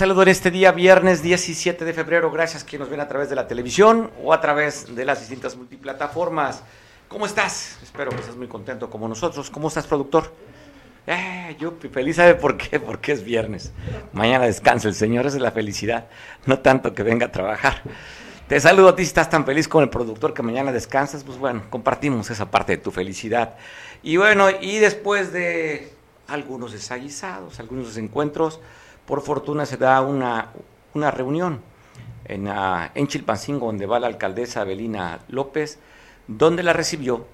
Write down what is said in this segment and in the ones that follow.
Saludo en este día, viernes 17 de febrero. Gracias que nos ven a través de la televisión o a través de las distintas multiplataformas. ¿Cómo estás? Espero que estés muy contento como nosotros. ¿Cómo estás, productor? Eh, yo feliz, ¿sabe por qué? Porque es viernes. Mañana descansa el Señor, esa es la felicidad. No tanto que venga a trabajar. Te saludo a ti si estás tan feliz con el productor que mañana descansas. Pues bueno, compartimos esa parte de tu felicidad. Y bueno, y después de algunos desaguisados, algunos desencuentros, por fortuna se da una, una reunión en, uh, en Chilpancingo, donde va la alcaldesa Abelina López, donde la recibió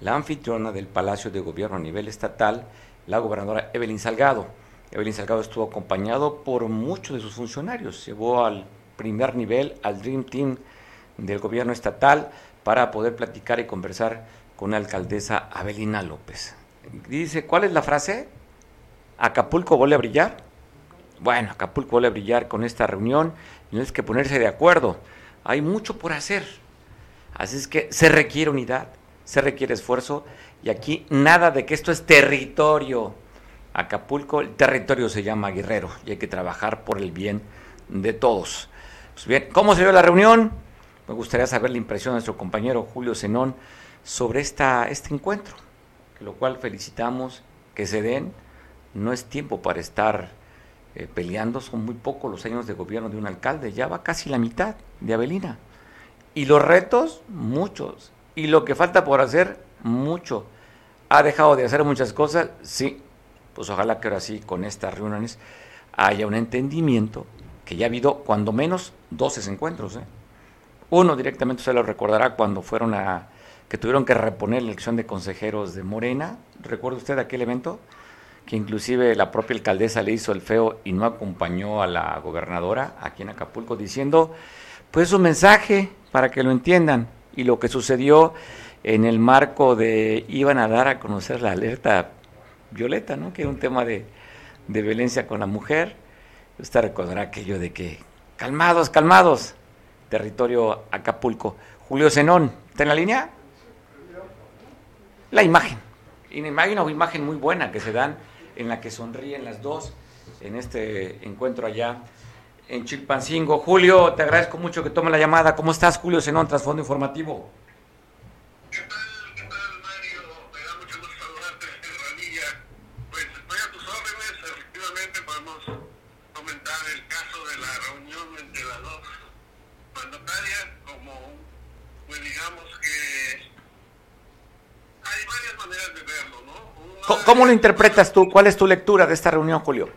la anfitriona del Palacio de Gobierno a nivel estatal, la gobernadora Evelyn Salgado. Evelyn Salgado estuvo acompañado por muchos de sus funcionarios, llevó al primer nivel, al Dream Team del gobierno estatal, para poder platicar y conversar con la alcaldesa Abelina López. Dice, ¿cuál es la frase? ¿Acapulco vuelve a brillar? Bueno, Acapulco vuelve a brillar con esta reunión y no es que ponerse de acuerdo. Hay mucho por hacer. Así es que se requiere unidad, se requiere esfuerzo y aquí nada de que esto es territorio. Acapulco, el territorio se llama Guerrero y hay que trabajar por el bien de todos. Pues bien, ¿cómo se dio la reunión? Me gustaría saber la impresión de nuestro compañero Julio Zenón sobre esta, este encuentro, lo cual felicitamos que se den. No es tiempo para estar eh, peleando, son muy pocos los años de gobierno de un alcalde, ya va casi la mitad de Avelina. Y los retos, muchos. Y lo que falta por hacer, mucho. ¿Ha dejado de hacer muchas cosas? Sí. Pues ojalá que ahora sí, con estas reuniones, haya un entendimiento, que ya ha habido cuando menos 12 encuentros. ¿eh? Uno directamente se lo recordará cuando fueron a, que tuvieron que reponer la elección de consejeros de Morena. ¿Recuerda usted aquel evento? Que inclusive la propia alcaldesa le hizo el feo y no acompañó a la gobernadora aquí en Acapulco diciendo pues un mensaje para que lo entiendan y lo que sucedió en el marco de iban a dar a conocer la alerta violeta, ¿no? que es un tema de, de violencia con la mujer. Usted recordará aquello de que calmados, calmados, territorio Acapulco. Julio Zenón, ¿está en la línea? La imagen. Una imagen muy buena que se dan en la que sonríen las dos en este encuentro allá en Chilpancingo. Julio, te agradezco mucho que tome la llamada. ¿Cómo estás, Julio Zenón, Trasfondo Informativo? ¿Cómo lo interpretas tú? ¿Cuál es tu lectura de esta reunión, Julio?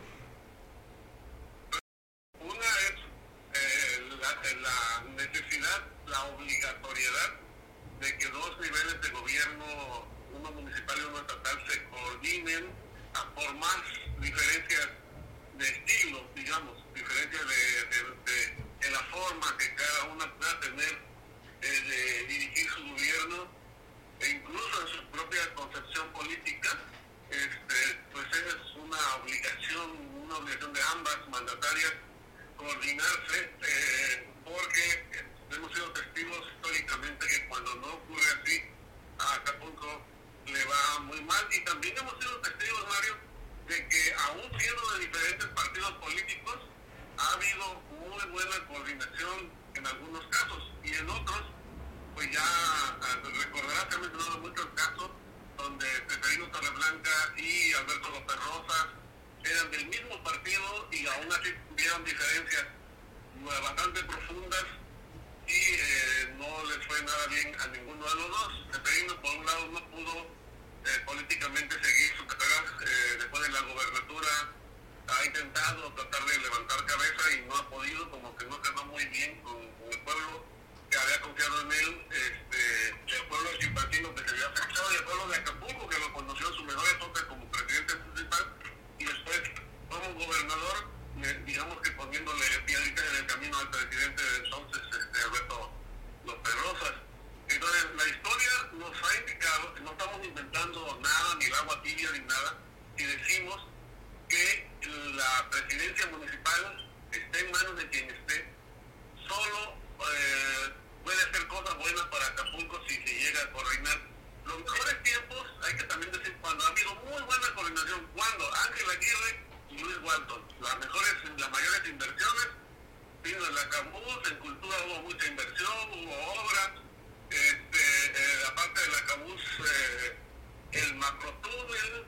Marco Antonio,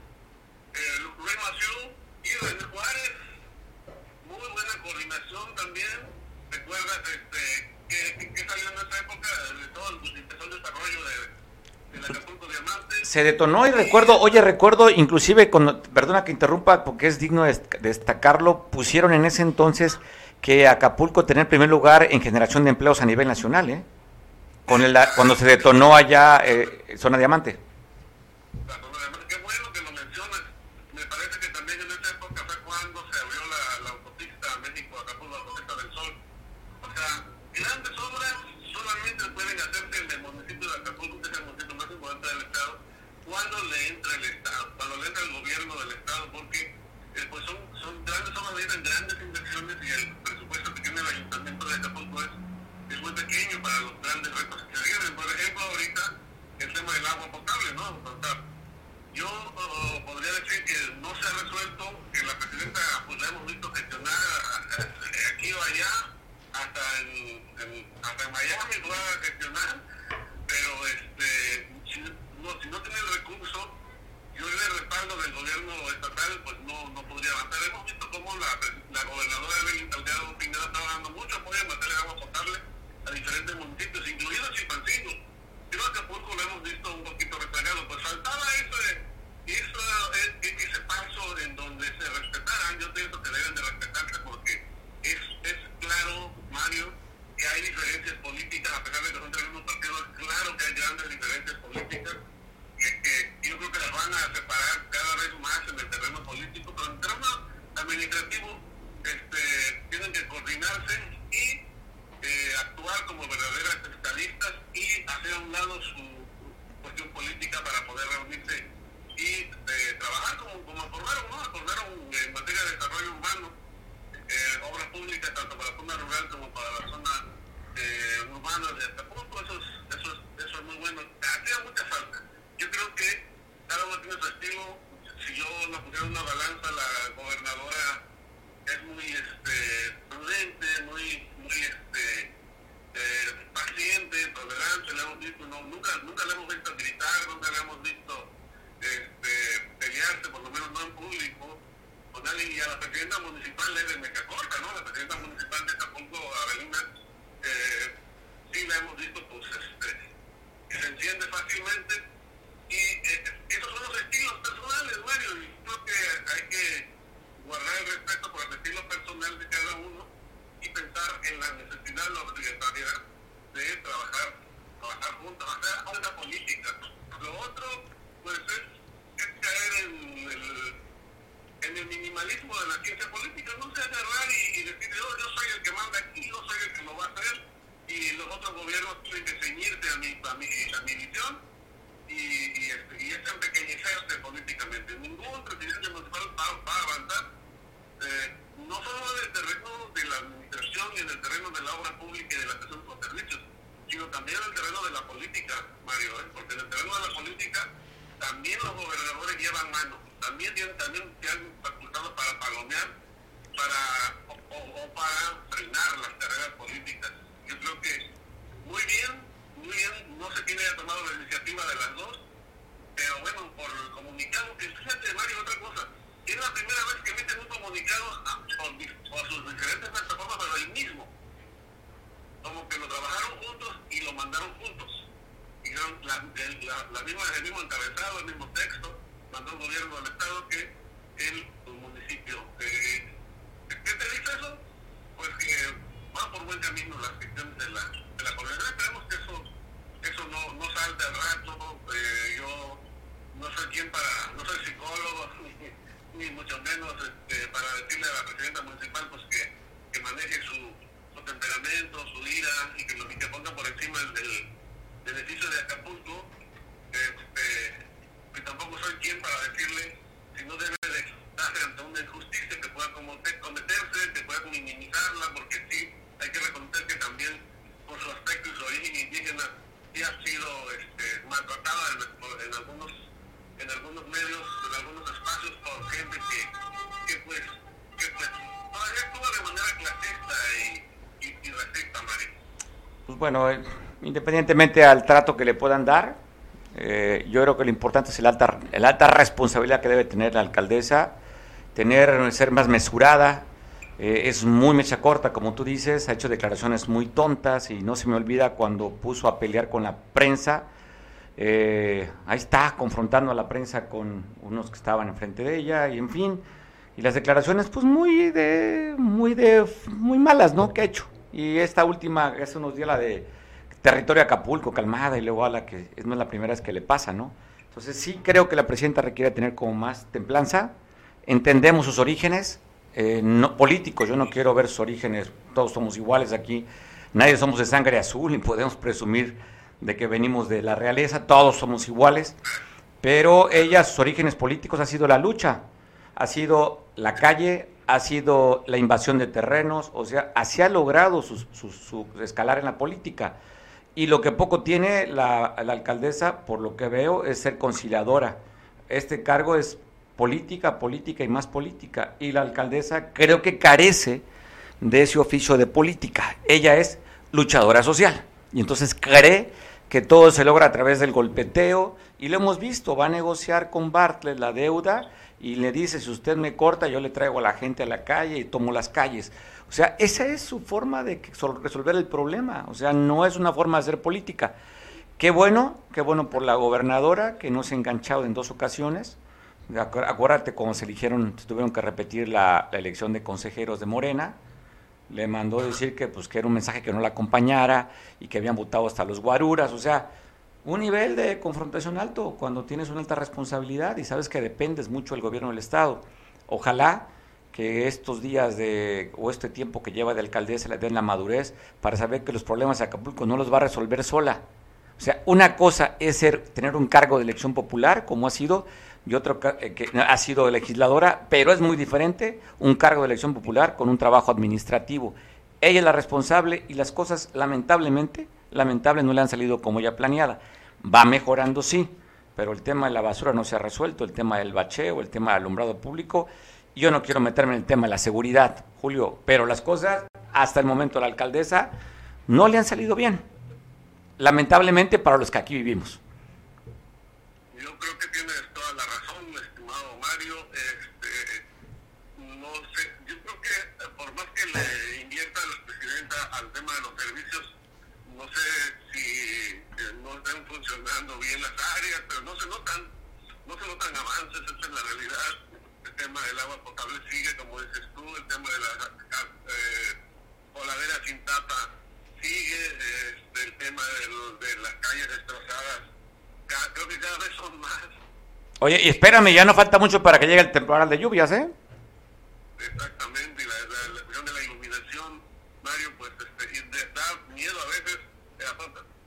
Rubén Maciú y desde Juárez. Muy buena coordinación también. ¿Recuerdas este, que, que, que salió en esa época de todo el, empezó desarrollo de, Acapulco Diamantes? Se detonó y recuerdo, oye, recuerdo inclusive, con, perdona que interrumpa porque es digno de destacarlo, pusieron en ese entonces que Acapulco tenía el primer lugar en generación de empleos a nivel nacional, ¿eh? Con el, cuando se detonó allá eh, Zona Diamante. Remember lado su cuestión política para poder reunirse y eh, trabajar como, como acordaron, ¿no? Acordaron en materia de desarrollo urbano, eh, obras públicas tanto para la zona rural como para la zona eh, urbana de Acapulco, eso es, eso, es, eso es muy bueno. Hacía mucha falta. Yo creo que cada uno tiene su estilo, si yo lo pusiera una balanza, la gobernadora es muy este, prudente, muy, muy este, eh, paciente, tolerante, le hemos visto, no, nunca, nunca le hemos visto gritar, nunca le hemos visto este, pelearse, por lo menos no en público, con alguien. Y a la presidenta municipal es de Mecacorca, ¿no? La presidenta municipal de Acapulco, Avelina, eh, sí la hemos visto, pues, este, que se enciende fácilmente. Y eh, esos son los estilos personales, Mario, y creo que hay que guardar el respeto por el estilo personal de cada uno y pensar en la necesidad, la obligatoriedad de trabajar, trabajar juntos, hacer una política. Lo otro, pues es, caer en el, en el, minimalismo de la ciencia política, no se agarrar y, decir, yo, yo soy el que manda aquí, yo soy el que lo va a hacer, y los otros gobiernos tienen que ceñirse a mi, a mi, a mi visión y, y, este, y es políticamente. Ningún presidente municipal va, a avanzar. Eh, no solo en el terreno de la administración y en el terreno de la obra pública y de la atención por servicios, sino también en el terreno de la política, Mario, ¿eh? porque en el terreno de la política también los gobernadores llevan mano, también, tienen también se han facultado para palomear para, o, para frenar las carreras políticas. Yo creo que muy bien, muy bien, no sé quién haya tomado la iniciativa de las dos, pero bueno, por el comunicado, que fíjate, Mario, otra cosa bueno, eh, independientemente al trato que le puedan dar, eh, yo creo que lo importante es el alta, el alta responsabilidad que debe tener la alcaldesa, tener, ser más mesurada, eh, es muy mecha corta, como tú dices, ha hecho declaraciones muy tontas y no se me olvida cuando puso a pelear con la prensa. Eh, ahí está, confrontando a la prensa con unos que estaban enfrente de ella y en fin. Y las declaraciones, pues muy de, muy de, muy malas, ¿no? Que ha hecho. Y esta última, hace unos días la de territorio Acapulco, calmada y luego a la que no es la primera vez que le pasa, ¿no? Entonces sí creo que la presidenta requiere tener como más templanza. Entendemos sus orígenes, eh, no, políticos, yo no quiero ver sus orígenes, todos somos iguales aquí, nadie somos de sangre azul y podemos presumir de que venimos de la realeza, todos somos iguales, pero ella, sus orígenes políticos ha sido la lucha, ha sido la calle, ha sido la invasión de terrenos, o sea, así ha logrado su, su, escalar en la política. Y lo que poco tiene la, la alcaldesa, por lo que veo, es ser conciliadora. Este cargo es política, política y más política. Y la alcaldesa creo que carece de ese oficio de política. Ella es luchadora social. Y entonces cree que todo se logra a través del golpeteo. Y lo hemos visto, va a negociar con Bartlett la deuda y le dice, si usted me corta, yo le traigo a la gente a la calle y tomo las calles. O sea, esa es su forma de resolver el problema. O sea, no es una forma de hacer política. Qué bueno, qué bueno por la gobernadora que no se ha enganchado en dos ocasiones acuérdate cómo se eligieron, tuvieron que repetir la, elección de consejeros de Morena, le mandó decir que pues que era un mensaje que no la acompañara y que habían votado hasta los guaruras, o sea, un nivel de confrontación alto cuando tienes una alta responsabilidad y sabes que dependes mucho del gobierno del estado. Ojalá que estos días de o este tiempo que lleva de alcaldesa le den la madurez para saber que los problemas de Acapulco no los va a resolver sola. O sea, una cosa es ser tener un cargo de elección popular como ha sido y otro eh, que ha sido legisladora, pero es muy diferente un cargo de elección popular con un trabajo administrativo. Ella es la responsable y las cosas lamentablemente, lamentable no le han salido como ya planeada. Va mejorando, sí, pero el tema de la basura no se ha resuelto, el tema del bacheo, el tema del alumbrado público. Yo no quiero meterme en el tema de la seguridad, Julio, pero las cosas hasta el momento la alcaldesa no le han salido bien. Lamentablemente para los que aquí vivimos. Yo creo que tiene bien las áreas, pero no se notan, no se notan avances, esa es la realidad. El tema del agua potable sigue, como dices tú, el tema de las eh, coladeras sin tapa sigue, este, el tema de, las calles destrozadas, creo que cada vez son más. Oye, y espérame, ya no falta mucho para que llegue el temporal de lluvias, ¿eh? Exactamente, y la, la, la cuestión de la iluminación, Mario, pues este, da miedo a veces. Eh,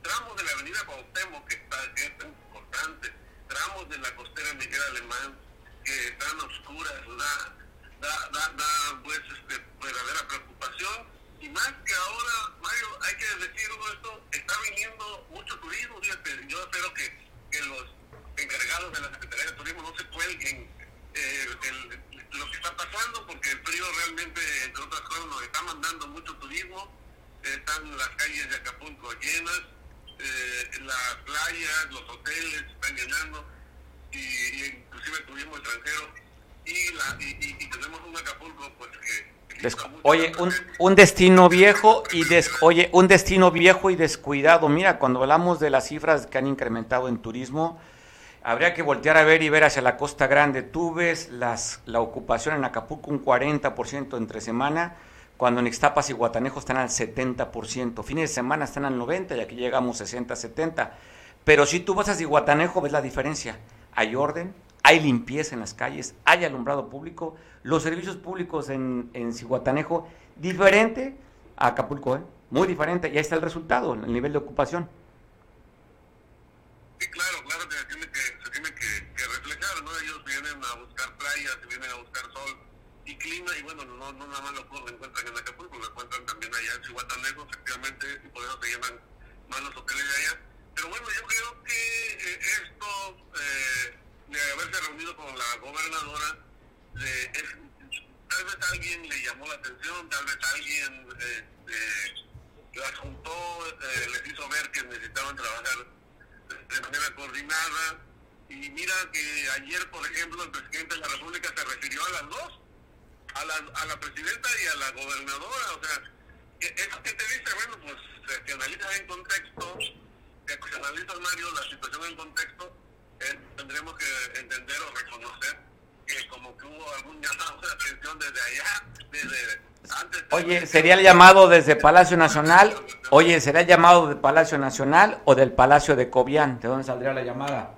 tramos de la avenida Cuauhtémoc que, está, que es importante, tramos de la costera Miguel Alemán que están oscuras, da, da, da, da pues, este, verdadera preocupación. Y más que ahora, Mario, hay que decir esto, está viniendo mucho turismo, fíjate, yo espero que, que los encargados de la Secretaría de Turismo no se cuelguen eh, el, lo que está pasando, porque el frío realmente, entre otras cosas, nos está mandando mucho turismo, están las calles de Acapulco llenas, eh, las playas, los hoteles están llenando y, inclusive tuvimos extranjeros y, la, y, tenemos un Acapulco pues que Oye, un, destino viejo y oye, un destino viejo y descuidado. Mira, cuando hablamos de las cifras que han incrementado en turismo, habría que voltear a ver y ver hacia la Costa Grande. Tú ves las, la ocupación en Acapulco un 40% entre semana cuando en Ixtapas y Guatanejo están al 70%, fines de semana están al 90% y aquí llegamos 60, 70%. Pero si tú vas a Guatanejo ves la diferencia. Hay orden, hay limpieza en las calles, hay alumbrado público, los servicios públicos en, en Cihuatanejo, diferente a Acapulco, ¿eh? muy diferente, y ahí está el resultado, el nivel de ocupación. Sí, claro, claro se tiene que, se tiene que, que reflejar, ¿no? Ellos vienen a buscar playas, vienen a buscar sol, y clima, y bueno, no, no nada más lo, encuentran en Acapulco, lo encuentran también allá en Cihuatanejo, efectivamente, y por eso se llaman más los hoteles de allá. Pero bueno, yo creo que eh, esto eh, de haberse reunido con la gobernadora, tal vez alguien le llamó la atención, tal vez alguien este, las juntó, eh, les hizo ver que necesitaban trabajar de manera coordinada. Y mira que ayer, por ejemplo, el presidente de la República se refirió a las dos, a la, a la presidenta y a la gobernadora. O sea, ¿eso que te dice? Bueno, pues se analiza en contexto, se Mario, la situación en contexto, eh, tendremos que entender o reconocer que como que hubo algún llamado de atención desde allá, desde antes. Oye, ¿sería el llamado desde Palacio Nacional? Oye, ¿sería el llamado de Palacio Nacional o del Palacio de Cobián? ¿De dónde saldría la llamada?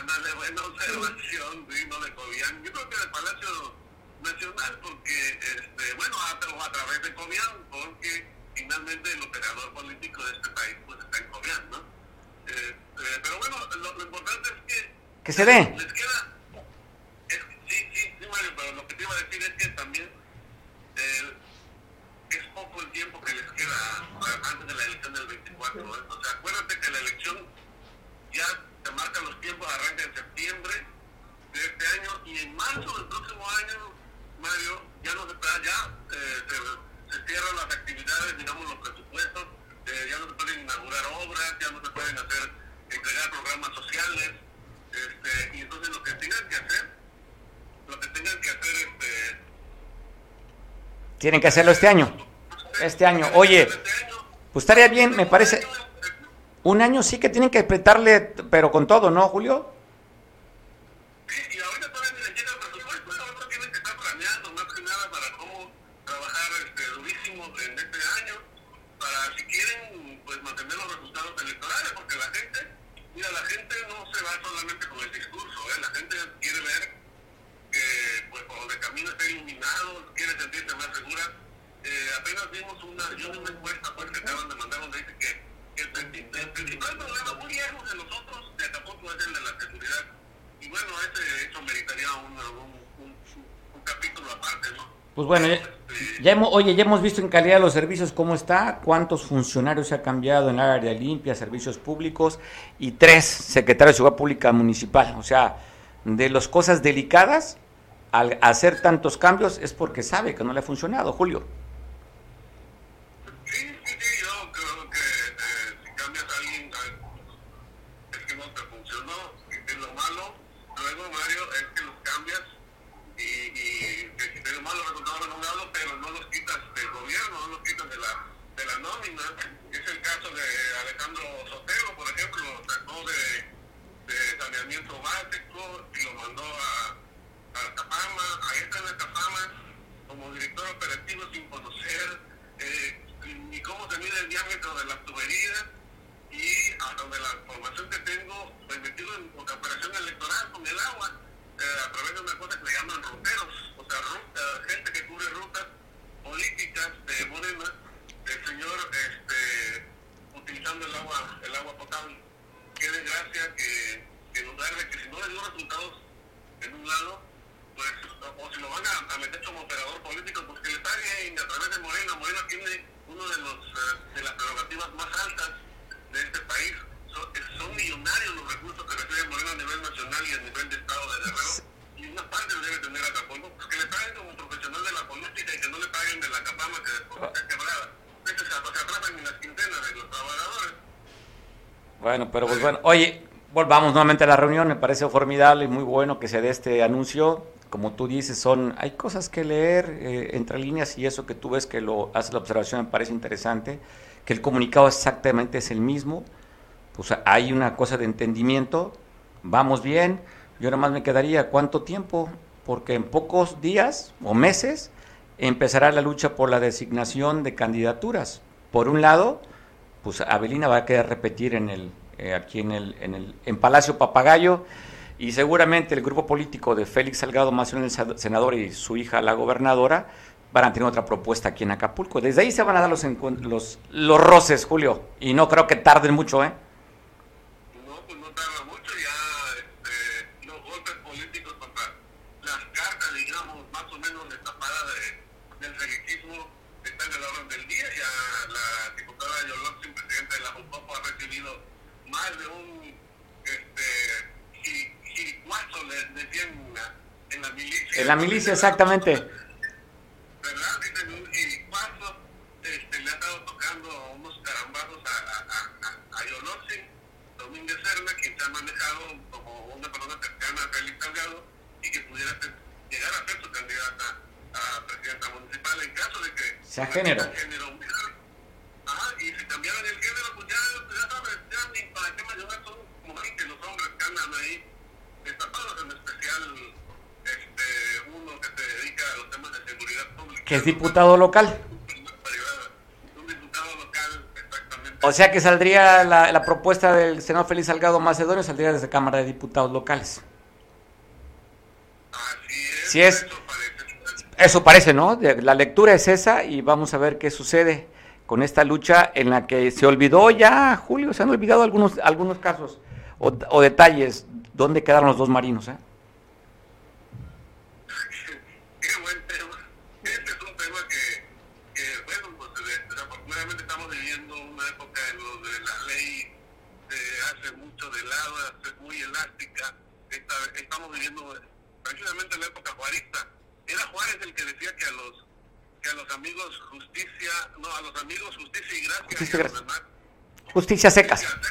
Ándale, buena observación, no de Cobián. Yo creo que del Palacio Nacional, porque, este, bueno, a, a través de Cobián, porque finalmente el operador político de este país pues está en Cobián, ¿no? Eh, eh, pero bueno, lo, lo importante es que que se dé. Les queda, sí, sí, sí, Mario, pero lo que te iba a decir es que también es poco el tiempo que les queda antes de la elección del 24. ¿eh? O sea, acuérdate que la elección ya se marca los tiempos, arranca en septiembre de este año y en marzo del próximo año, Mario, ya no se ya eh, se, se, cierran las actividades, digamos los presupuestos, eh, ya no se pueden inaugurar obras, ya no se pueden hacer, entregar programas sociales. Este, y entonces lo que tengan que hacer, lo que tengan que hacer, este... Tienen que hacerlo este año. Este año. Oye, pues estaría bien, me parece... Un año sí que tienen que apretarle, pero con todo, ¿no, Julio? Solamente con el discurso, ¿eh? la gente quiere ver que pues, por donde camina está iluminado, quiere sentirse más segura. Eh, apenas vimos una, yo vi una encuesta pues, que acaban de mandar donde dice que, el, el, principal problema muy lejos de nosotros de Acapulco es el de la seguridad. Y bueno, ese hecho meritaría un, un, un capítulo aparte, ¿no? Pues bueno, ya, hemos, oye, ya hemos visto en calidad de los servicios cómo está, cuántos funcionarios se ha cambiado en área limpia, servicios públicos y tres secretarios de Seguridad Pública Municipal. O sea, de las cosas delicadas, al hacer tantos cambios es porque sabe que no le ha funcionado, Julio. Sí, sí, sí, yo creo que eh, si cambias a alguien es que no te funcionó, es lo malo. Luego, Mario, es que los cambias y, y que si tienes malos resultados en un lado, pero no los quitas del gobierno, no los quitas de la, de la nómina. Es el caso de Alejandro Sotelo, por ejemplo, lo sacó de, de saneamiento básico y lo mandó a, a Capama, ahí está en Capama, como director operativo sin conocer eh, ni cómo se mide el diámetro de las tuberías y a donde la información que tengo, pues metido en operación electoral con el agua eh, a través de una cosa que le llaman ruteros, o sea, ruta, gente que cubre rutas políticas de Morena, el señor este, utilizando el agua, el agua potable. Qué desgracia que, que en lugar de que resultados en un lado, pues, o, si lo van a, a, meter como operador político, pues que le paguen a través de Morena. Morena tiene uno de los uh, de las prerrogativas más altas de este país son, son, millonarios los recursos que recibe Morena a nivel nacional y a nivel de Estado de Guerrero. Y una parte debe tener Acapulco, pues que le paguen como profesional de la política y que no le paguen de la capama que después está quebrada. Entonces se, se atrasan en las quintenas de los trabajadores. Bueno, pero pues bueno, oye, volvamos nuevamente a la reunión, me parece formidable y muy bueno que se dé este anuncio. Como tú dices, son hay cosas que leer eh, entre líneas y eso que tú ves que lo hace la observación me parece interesante, que el comunicado exactamente es el mismo, pues hay una cosa de entendimiento, vamos bien, yo nada más me quedaría cuánto tiempo, porque en pocos días o meses empezará la lucha por la designación de candidaturas. Por un lado, pues Avelina va a querer repetir en el, eh, aquí en el, en el en Palacio Papagayo y seguramente el grupo político de Félix Salgado Macedonio, el senador y su hija la gobernadora van a tener otra propuesta aquí en Acapulco. Desde ahí se van a dar los, los, los roces, Julio, y no creo que tarden mucho, ¿eh? de un este, jiricuazo, le decían en la, en la milicia. En la milicia, exactamente. ¿Verdad? Dicen un este, le ha estado tocando unos a, a, a, a Yolotzi, Domínguez Serna, quien se ha manejado como una persona cercana a Félix Salgado y que pudiera ser, llegar a ser su candidata a presidenta municipal en caso de que... Sea género. Ajá, y si cambiaran el género, pues ya, ya sabes, ya ni para qué mencionar, son como que los hombres que andan ahí destapados, en especial este, uno que se dedica a los temas de seguridad pública. Que es diputado local. Un diputado local, exactamente. O sea que saldría la, la propuesta del senador Félix Salgado Macedonio, saldría desde Cámara de Diputados locales. Así es. Sí es. Eso parece. Eso parece, ¿no? La lectura es esa y vamos a ver qué sucede con esta lucha en la que se olvidó ya, Julio, se han olvidado algunos, algunos casos o, detalles. ¿Dónde quedaron los dos marinos? Eh? Qué buen tema. Este es un tema que, bueno, pues de- desafortunadamente estamos viviendo una época en donde la ley se hace mucho de lado, es muy elástica. Esta- estamos viviendo precisamente la época juarista. Era Juárez el que decía que a los que a los amigos justicia, no, a los amigos justicia y gracia Justicia y y a los gracia. demás Justicia secas. justicia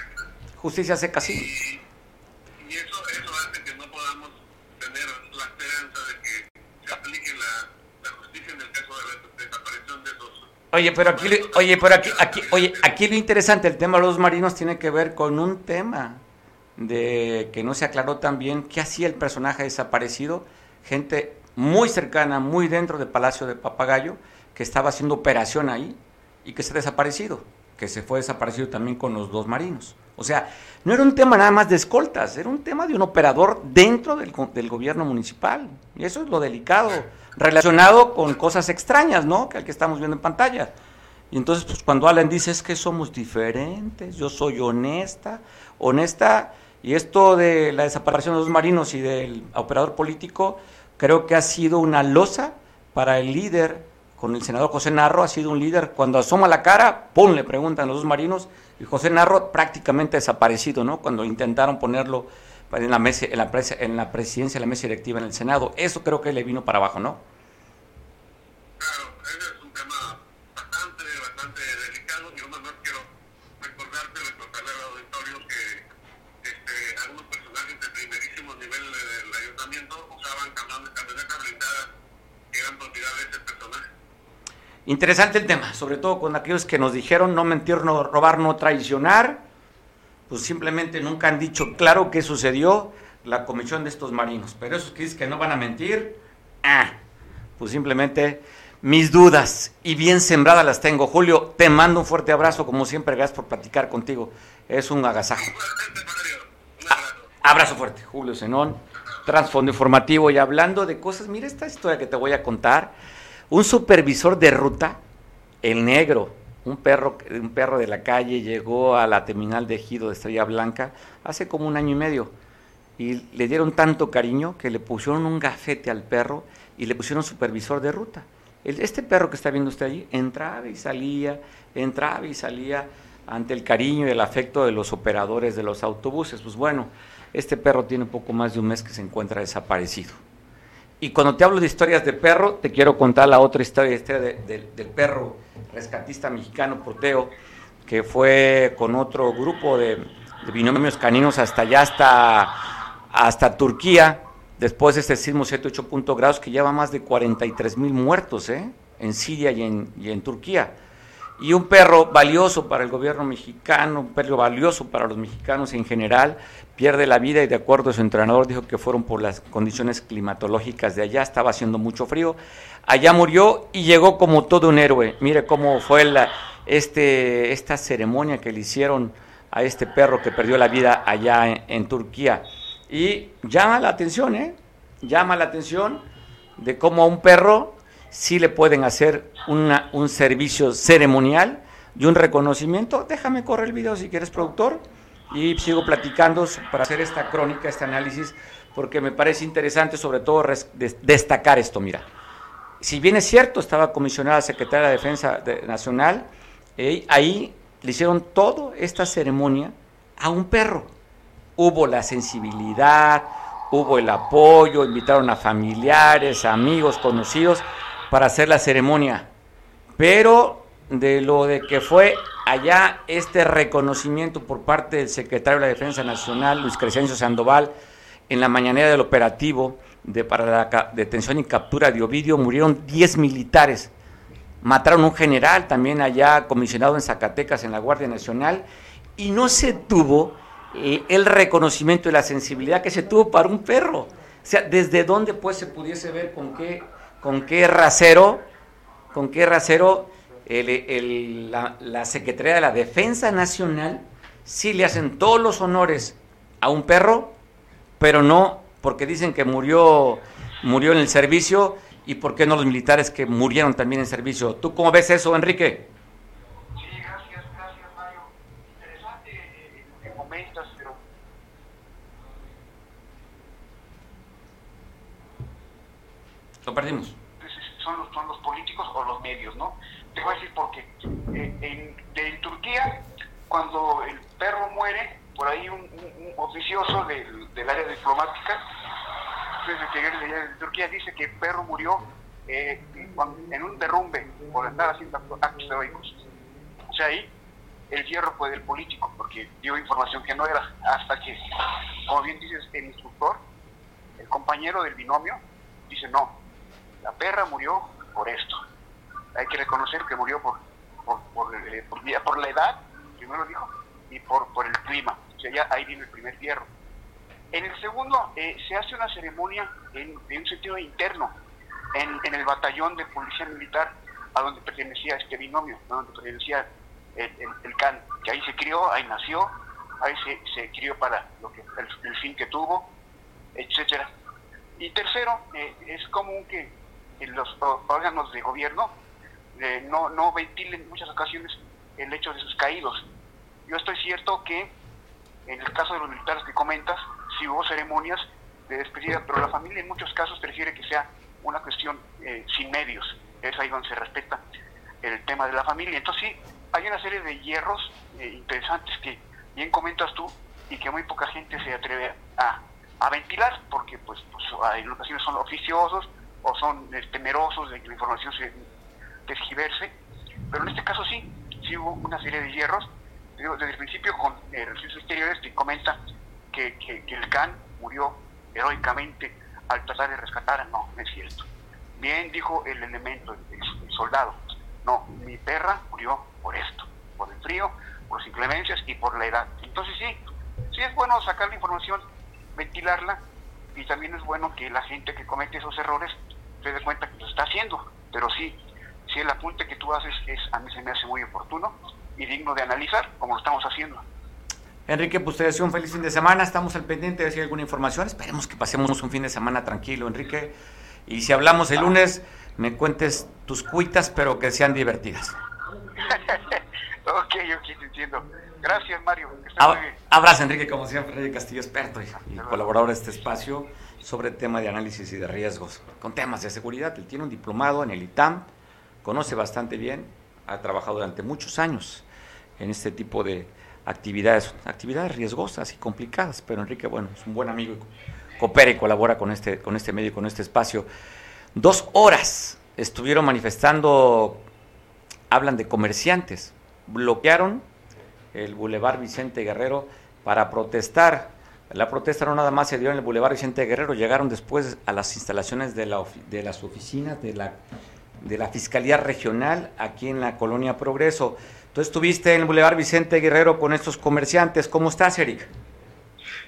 Justicia seca, sí. y, y eso, eso hace que no podamos tener la esperanza de que se aplique la, la justicia en el caso de la desaparición de esos. Oye, pero aquí, oye, pero aquí, aquí, oye, aquí lo interesante, el tema de los marinos tiene que ver con un tema de que no se aclaró también qué hacía el personaje desaparecido, gente muy cercana, muy dentro del Palacio de Papagayo, que estaba haciendo operación ahí y que se ha desaparecido, que se fue desaparecido también con los dos marinos. O sea, no era un tema nada más de escoltas, era un tema de un operador dentro del, del gobierno municipal. Y eso es lo delicado, relacionado con cosas extrañas, ¿no? Que el que estamos viendo en pantalla. Y entonces, pues cuando Alan dice es que somos diferentes, yo soy honesta, honesta, y esto de la desaparición de los marinos y del operador político, creo que ha sido una losa para el líder, con el senador José Narro, ha sido un líder, cuando asoma la cara, ¡pum!, le preguntan los dos marinos, y José Narro prácticamente desaparecido, ¿no? Cuando intentaron ponerlo en la, mesa, en la, presa- en la presidencia, en la mesa directiva en el Senado, eso creo que le vino para abajo, ¿no? Claro, ese es un tema bastante, bastante delicado. Yo nada más quiero recordarte, recordarle al auditorio que este, algunos personajes de primerísimo nivel del ayuntamiento usaban camiones, camionetas blindadas que eran propiedad de ese personaje. Interesante el tema, sobre todo con aquellos que nos dijeron no mentir, no robar, no traicionar, pues simplemente nunca han dicho claro qué sucedió la comisión de estos marinos. Pero esos que dicen que no van a mentir, ah, pues simplemente mis dudas y bien sembradas las tengo. Julio, te mando un fuerte abrazo, como siempre, gracias por platicar contigo. Es un agasajo. Ah, abrazo. Fuerte, Julio Zenón, trasfondo informativo y hablando de cosas, mira esta historia que te voy a contar. Un supervisor de ruta, el negro, un perro, un perro de la calle, llegó a la terminal de Ejido de Estrella Blanca hace como un año y medio y le dieron tanto cariño que le pusieron un gafete al perro y le pusieron supervisor de ruta. Este perro que está viendo usted allí entraba y salía, entraba y salía ante el cariño y el afecto de los operadores de los autobuses. Pues bueno, este perro tiene poco más de un mes que se encuentra desaparecido. Y cuando te hablo de historias de perro, te quiero contar la otra historia, historia de- de- del perro rescatista mexicano Proteo, que fue con otro grupo de, binomios caninos hasta allá, hasta, hasta Turquía, después de este sismo 7.8 punto grados, que lleva más de 43 mil muertos ¿eh? en Siria y en, y en Turquía. Y un perro valioso para el gobierno mexicano, un perro valioso para los mexicanos en general, pierde la vida y de acuerdo a su entrenador dijo que fueron por las condiciones climatológicas de allá, estaba haciendo mucho frío. Allá murió y llegó como todo un héroe. Mire cómo fue la, este, esta ceremonia que le hicieron a este perro que perdió la vida allá en, en Turquía. Y llama la atención, ¿eh? Llama la atención de cómo un perro sí le pueden hacer un servicio ceremonial y un reconocimiento. Déjame correr el video si quieres, productor, y sigo platicando para hacer esta crónica, este análisis, porque me parece interesante sobre todo destacar esto, mira. Si bien es cierto, estaba comisionada secretaria de Defensa de- Nacional, eh, ahí le hicieron toda esta ceremonia a un perro. Hubo la sensibilidad, hubo el apoyo, invitaron a familiares, amigos, conocidos para hacer la ceremonia. Pero de lo de que fue allá este reconocimiento por parte del secretario de la Defensa Nacional, Luis Crescencio Sandoval, en la mañanera del operativo de, para la detención y captura de Ovidio, murieron 10 militares. Mataron un general también allá comisionado en Zacatecas en la Guardia Nacional y no se tuvo eh, el reconocimiento y la sensibilidad que se tuvo para un perro. O sea, desde dónde pues se pudiese ver con qué, con qué rasero, con qué la, Secretaría de la Defensa Nacional sí le hacen todos los honores a un perro, pero no porque dicen que murió, murió en el servicio y por qué no los militares que murieron también en servicio. ¿Tú cómo ves eso, Enrique? Sí, gracias, gracias, Mario. Interesante eh, lo que comentas, pero... Lo perdimos. Son los, son los políticos o los medios, ¿no? Te voy a decir por qué. Eh, en, Turquía, cuando el perro muere, por ahí un, oficioso del, del, área diplomática de Turquía dice que el perro murió eh, en un derrumbe por estar haciendo actos heroicos. O sea, ahí el hierro fue del político, porque dio información que no era, hasta que, como bien dices, el instructor, el compañero del binomio, dice, no, la perra murió por esto hay que reconocer que murió por, por, por, eh, la edad, primero dijo, y por, por el clima. O sea, ya ahí viene el primer hierro. En el segundo, eh, se hace una ceremonia en, un sentido interno, en, en, el batallón de policía militar a donde pertenecía este binomio, a donde pertenecía el, el, CAN, que ahí se crió, ahí nació, ahí se, se crió para lo que, el, fin que tuvo, etcétera. Y tercero, eh, es común que los órganos de gobierno no, no ventilen en muchas ocasiones el hecho de sus caídos. Yo estoy cierto que en el caso de los militares que comentas, sí hubo ceremonias de despedida, pero la familia en muchos casos prefiere que sea una cuestión eh, sin medios. Es ahí donde se respeta el tema de la familia. Entonces sí, hay una serie de hierros eh, interesantes que bien comentas tú y que muy poca gente se atreve a, a ventilar porque pues, pues en ocasiones son oficiosos o son temerosos de que la información se tergiverse, pero en este caso sí, sí hubo una serie de hierros. Desde el principio con eh, Servicios Exteriores que comenta que, que, el CAN murió heroicamente al tratar de rescatar, no, no es cierto. Bien dijo el elemento, el, soldado, no, mi perra murió por esto, por el frío, por las inclemencias y por la edad. Entonces sí, sí es bueno sacar la información, ventilarla, y también es bueno que la gente que comete esos errores se dé cuenta que lo está haciendo, pero sí, si el apunte que tú haces es, a mí se me hace muy oportuno y digno de analizar, como lo estamos haciendo. Enrique, pues te deseo un feliz fin de semana. Estamos al pendiente de si hay alguna información. Esperemos que pasemos un fin de semana tranquilo, Enrique. Y si hablamos el lunes, me cuentes tus cuitas, pero que sean divertidas. ok, ok, te entiendo. Gracias, Mario. Abrazo, Enrique, como siempre, Enrique Castillo, experto y, colaborador de este espacio sobre el tema de análisis y de riesgos, con temas de seguridad. Él tiene un diplomado en el ITAM conoce bastante bien, ha trabajado durante muchos años en este tipo de actividades, actividades riesgosas y complicadas, pero Enrique, bueno, es un buen amigo y coopera y colabora con este, con este medio, con este espacio. Dos horas estuvieron manifestando, hablan de comerciantes, bloquearon el Boulevard Vicente Guerrero para protestar. La protesta no nada más se dio en el Boulevard Vicente Guerrero, llegaron después a las instalaciones de, la, de las oficinas de la de la Fiscalía Regional aquí en la Colonia Progreso. Tú estuviste en el Boulevard Vicente Guerrero con estos comerciantes. ¿Cómo estás, Eric?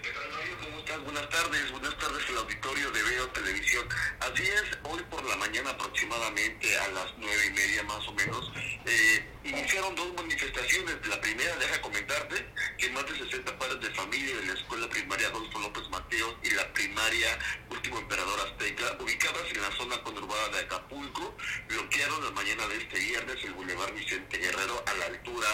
¿Qué tal, Mario? ¿Cómo estás? Buenas tardes. Buenas tardes al auditorio de Veo Televisión. Así es, hoy por la mañana aproximadamente a las nueve y media más o menos, eh, iniciaron dos manifestaciones. La primera, deja comentarte, que más de 60 padres de familia de la escuela primaria Adolfo López Mateos y la primaria Último Emperador Azteca, ubicadas en la zona conurbada de Acapulco, bloquearon la mañana el Boulevard Vicente Guerrero a la altura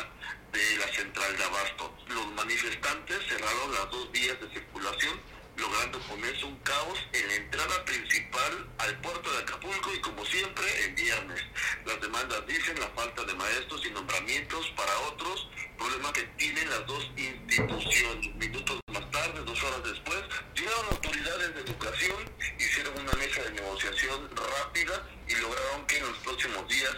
de la central de Abasto. Los manifestantes cerraron las dos vías de circulación logrando ponerse un caos en la entrada principal al puerto de Acapulco y como siempre en viernes. Las demandas dicen la falta de maestros y nombramientos para otros, problema que tienen las dos instituciones. Minutos más tarde, dos horas después, llegaron autoridades de educación, hicieron una mesa de negociación rápida y lograron que en los próximos días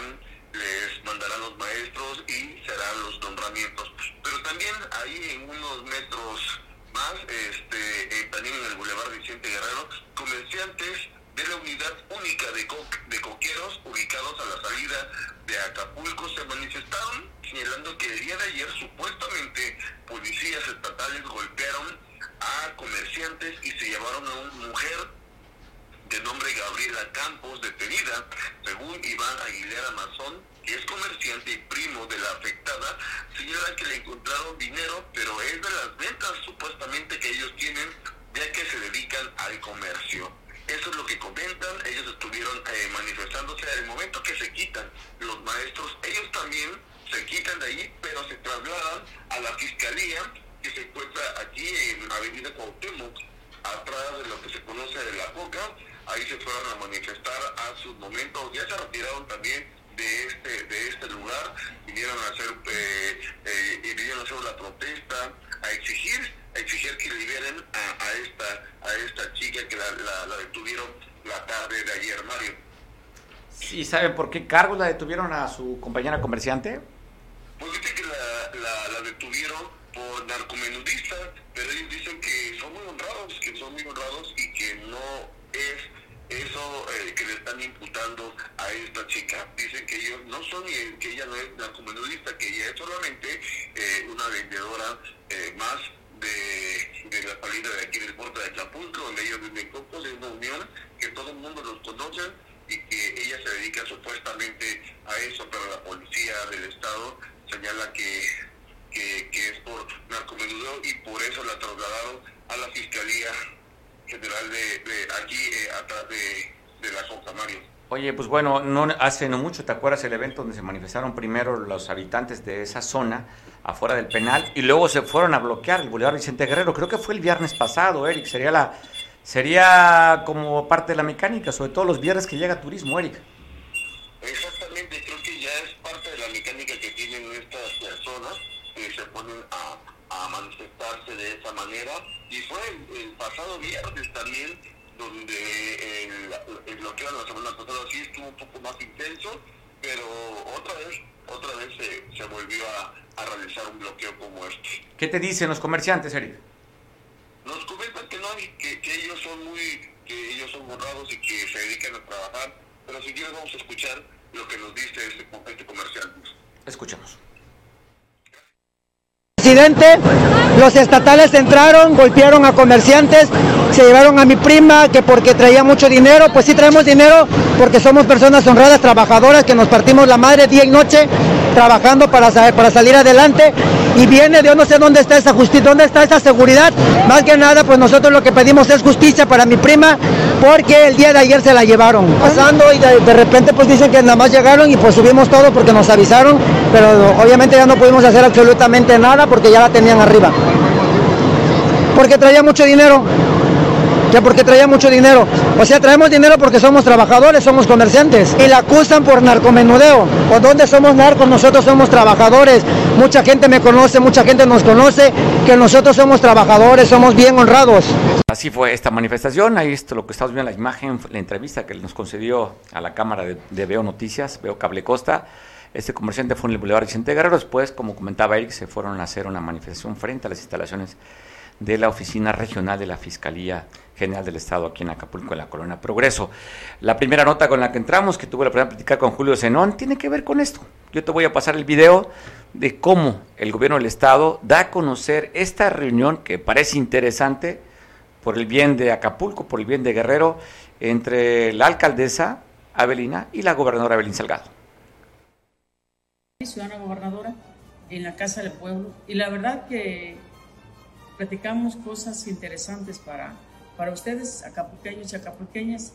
le, llevarán les mandarán los maestros y serán los nombramientos. Pero también ahí en unos metros más, este, eh, también en el Boulevard Vicente Guerrero, comerciantes de la unidad única de, de coqueros ubicados a la salida de Acapulco se manifestaron señalando que el día de ayer supuestamente policías estatales golpearon a comerciantes y se llevaron a una mujer de nombre Gabriela Campos detenida, según Iván Aguilera Mazón, que es comerciante y primo de la afectada, señala que le encontraron dinero, pero es de las ventas supuestamente que ellos tienen, ya que se dedican al comercio. Eso es lo que comentan, ellos estuvieron eh, manifestándose el momento que se quitan los maestros, ellos también se quitan de ahí, pero se trasladan a la fiscalía que se encuentra aquí en Avenida Cuauhtémoc, atrás de lo que se conoce de la Boca, ahí se fueron a manifestar a sus momentos, ya se retiraron también de este de este lugar, vinieron a hacer eh, eh, vinieron a hacer una protesta, a exigir, a exigir que liberen a, a esta a esta chica que la, la, la detuvieron la tarde de ayer, Mario. ¿Y saben por qué cargos la detuvieron a su compañera comerciante? Pues dice que la, la, la detuvieron por narcomenudista, pero ellos dicen que son muy honrados, que son muy honrados y que no es eso eh, que le están imputando a esta chica. Dicen que ellos no son, que ella no es narcomenudista, que ella es solamente eh, una vendedora eh, más de, de, la salida de aquí del puerto de Acapulco, donde ellos viven copos, es una unión que todo el mundo los conoce y que ella se dedica supuestamente a eso, pero la policía del estado señala que, que, es por narcomenudeo y por eso la trasladaron a la Fiscalía General de, de aquí, eh, atrás de, de la Soca, Mario. Oye, pues bueno, no hace no mucho, ¿te acuerdas el evento donde se manifestaron primero los habitantes de esa zona afuera del penal y luego se fueron a bloquear el Boulevard Vicente Guerrero? Creo que fue el viernes pasado, Eric, sería la sería como parte de la mecánica, sobre todo los viernes que llega turismo, Eric. Exactamente, creo que ya es parte de la mecánica que tienen estas personas que se ponen a, a manifestarse de esa manera. Y fue el, el pasado viernes también donde el, el bloqueo de la semana pasada sí estuvo un poco más intenso, pero otra vez, otra vez se, se volvió a, a, realizar un bloqueo como este. ¿Qué te dicen los comerciantes, Eric? Nos comentan que no, que, que ellos son muy, que ellos son honrados y que se dedican a trabajar, pero si quieres vamos a escuchar lo que nos dice este, este comerciante. Escuchemos presidente, los estatales entraron, golpearon a comerciantes, se llevaron a mi prima que porque traía mucho dinero, pues sí traemos dinero porque somos personas honradas, trabajadoras, que nos partimos la madre día y noche trabajando para, para salir adelante y viene de no sé dónde está esa justicia, dónde está esa seguridad. Más que nada, pues nosotros lo que pedimos es justicia para mi prima porque el día de ayer se la llevaron. Pasando y de repente pues dicen que nada más llegaron y pues subimos todo porque nos avisaron, pero obviamente ya no pudimos hacer absolutamente nada porque ya la tenían arriba. Porque traía mucho dinero. Que porque traía mucho dinero. O sea, traemos dinero porque somos trabajadores, somos comerciantes. Y la acusan por narcomenudeo. ¿O dónde somos narcos? Nosotros somos trabajadores. Mucha gente me conoce, mucha gente nos conoce que nosotros somos trabajadores, somos bien honrados. Así fue esta manifestación. Ahí está lo que estamos viendo en la imagen, la entrevista que nos concedió a la cámara de, de Veo Noticias, Veo Cable Costa. Este comerciante fue en el Boulevard Vicente Guerrero. Después, como comentaba Eric, se fueron a hacer una manifestación frente a las instalaciones de la Oficina Regional de la Fiscalía General del Estado aquí en Acapulco, en la Colonia Progreso. La primera nota con la que entramos, que tuve la primera platicar con Julio Zenón, tiene que ver con esto. Yo te voy a pasar el video de cómo el gobierno del Estado da a conocer esta reunión que parece interesante por el bien de Acapulco, por el bien de Guerrero, entre la alcaldesa Avelina y la gobernadora Evelyn Salgado ciudadana gobernadora en la Casa del Pueblo y la verdad que platicamos cosas interesantes para, para ustedes, acapulqueños y acapulqueñas.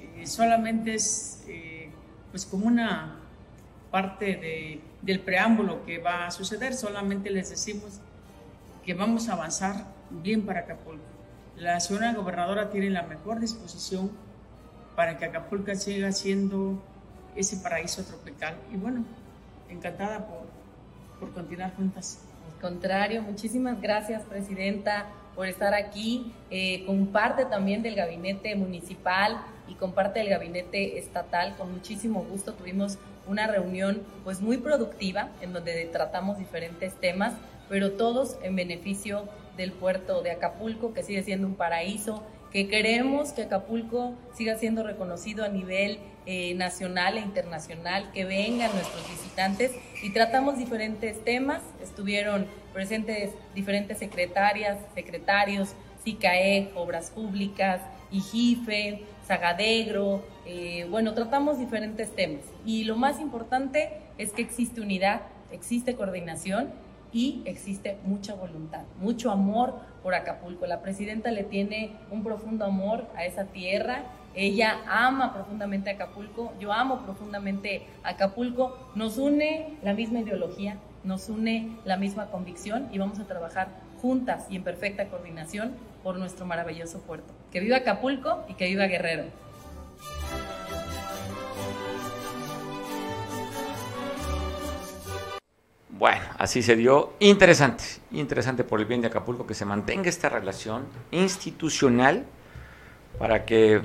Eh, solamente es eh, pues como una parte de, del preámbulo que va a suceder, solamente les decimos que vamos a avanzar bien para Acapulco. La ciudadana gobernadora tiene la mejor disposición para que Acapulco siga siendo ese paraíso tropical. Y bueno, encantada por, por continuar juntas. Contrario, muchísimas gracias, Presidenta, por estar aquí, eh, con parte también del gabinete municipal y con parte del gabinete estatal. Con muchísimo gusto tuvimos una reunión pues muy productiva en donde tratamos diferentes temas, pero todos en beneficio del puerto de Acapulco, que sigue siendo un paraíso, que queremos que Acapulco siga siendo reconocido a nivel eh, nacional e internacional, que vengan nuestros visitantes y tratamos diferentes temas. Estuvieron presentes diferentes secretarias, secretarios, SICAE, Obras Públicas, IGIFE, Sagadegro, eh, bueno, tratamos diferentes temas. Y lo más importante es que existe unidad, existe coordinación y existe mucha voluntad, mucho amor por Acapulco. La presidenta le tiene un profundo amor a esa tierra. Ella ama profundamente Acapulco, yo amo profundamente Acapulco. Nos une la misma ideología, nos une la misma convicción y vamos a trabajar juntas y en perfecta coordinación por nuestro maravilloso puerto. Que viva Acapulco y que viva Guerrero. Bueno, así se dio. Interesante, interesante por el bien de Acapulco que se mantenga esta relación institucional para que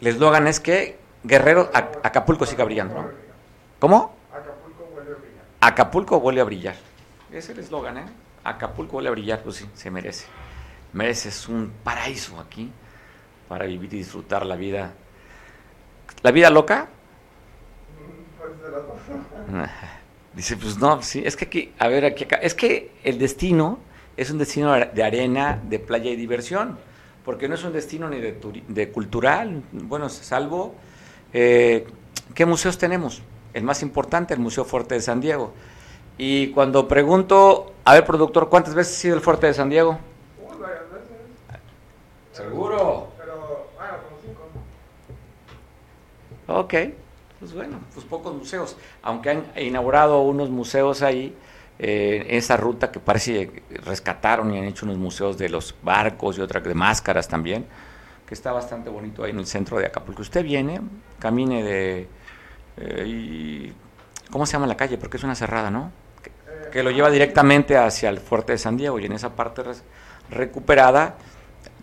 el eslogan es que Guerrero, Acapulco siga brillando, ¿no? ¿Cómo? Acapulco vuelve a brillar. Acapulco vuelve a brillar. Es el eslogan, ¿eh? Acapulco vuelve a brillar, pues sí, se merece. Mereces un paraíso aquí para vivir y disfrutar la vida. ¿La vida loca? Pues Dice, pues no, sí, es que aquí, a ver, aquí, acá, es que el destino es un destino de arena, de playa y diversión, porque no es un destino ni de, de cultural, bueno, salvo, eh, ¿qué museos tenemos? El más importante, el Museo Fuerte de San Diego. Y cuando pregunto, a ver, productor, ¿cuántas veces ha sido el Fuerte de San Diego? Uy, varias veces. ¿Seguro? Pero, bueno, como cinco. Ok pues bueno, pues pocos museos, aunque han inaugurado unos museos ahí, eh, esa ruta que parece que rescataron y han hecho unos museos de los barcos y otra de máscaras también, que está bastante bonito ahí en el centro de Acapulco. Usted viene, camine de... Eh, ¿Cómo se llama la calle? Porque es una cerrada, ¿no? Que, lo lleva directamente hacia el fuerte de San Diego y en esa parte recuperada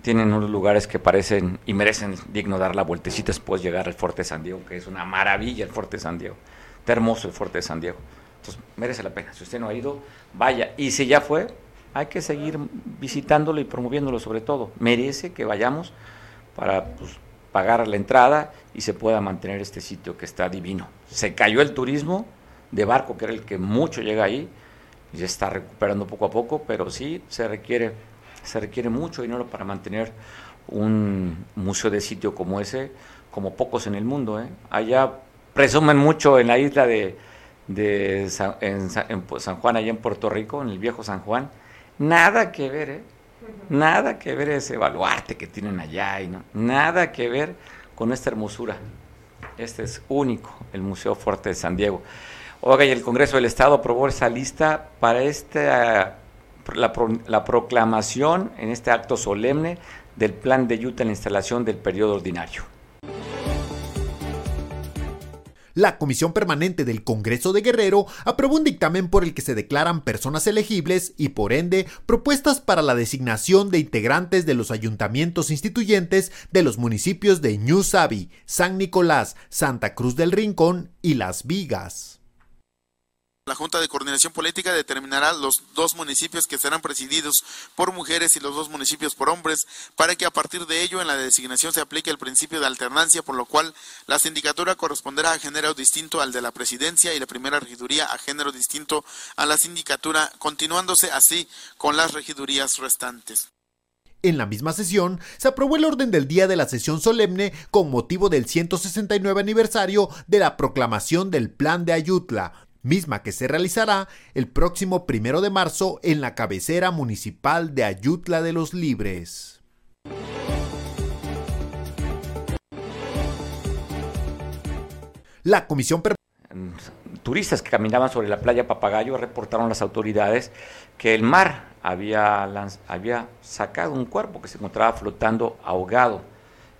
tienen unos lugares que parecen y merecen digno dar la vueltecita después de llegar al Fuerte San Diego, que es una maravilla el Fuerte San Diego. Está hermoso el Fuerte San Diego. Entonces, merece la pena. Si usted no ha ido, vaya. Y si ya fue, hay que seguir visitándolo y promoviéndolo sobre todo. Merece que vayamos para pues, pagar la entrada y se pueda mantener este sitio que está divino. Se cayó el turismo de barco, que era el que mucho llega ahí, y se está recuperando poco a poco, pero sí se requiere se requiere mucho dinero para mantener un museo de sitio como ese, como pocos en el mundo. ¿eh? Allá presumen mucho en la isla de, de San, en, San Juan, allá en Puerto Rico, en el viejo San Juan. Nada que ver, ¿eh? Nada que ver ese baluarte que tienen allá, y no, nada que ver con esta hermosura. Este es único, el Museo Fuerte de San Diego. Oiga, y el Congreso del Estado aprobó esa lista para esta la, proclamación en este acto solemne del plan de ayuda en la instalación del periodo ordinario. La Comisión Permanente del Congreso de Guerrero aprobó un dictamen por el que se declaran personas elegibles y por ende propuestas para la designación de integrantes de los ayuntamientos instituyentes de los municipios de New San Nicolás, Santa Cruz del Rincón y Las Vigas. La Junta de Coordinación Política determinará los dos municipios que serán presididos por mujeres y los dos municipios por hombres, para que a partir de ello en la designación se aplique el principio de alternancia, por lo cual la sindicatura corresponderá a género distinto al de la presidencia y la primera regiduría a género distinto a la sindicatura, continuándose así con las regidurías restantes. En la misma sesión, se aprobó el orden del día de la sesión solemne con motivo del 169 aniversario de la proclamación del Plan de Ayutla, misma que se realizará el próximo primero de marzo en la cabecera municipal de Ayutla de los Libres. La Comisión Turistas que caminaban sobre la playa Papagayo reportaron a las autoridades que el mar había, había sacado un cuerpo que se encontraba flotando ahogado.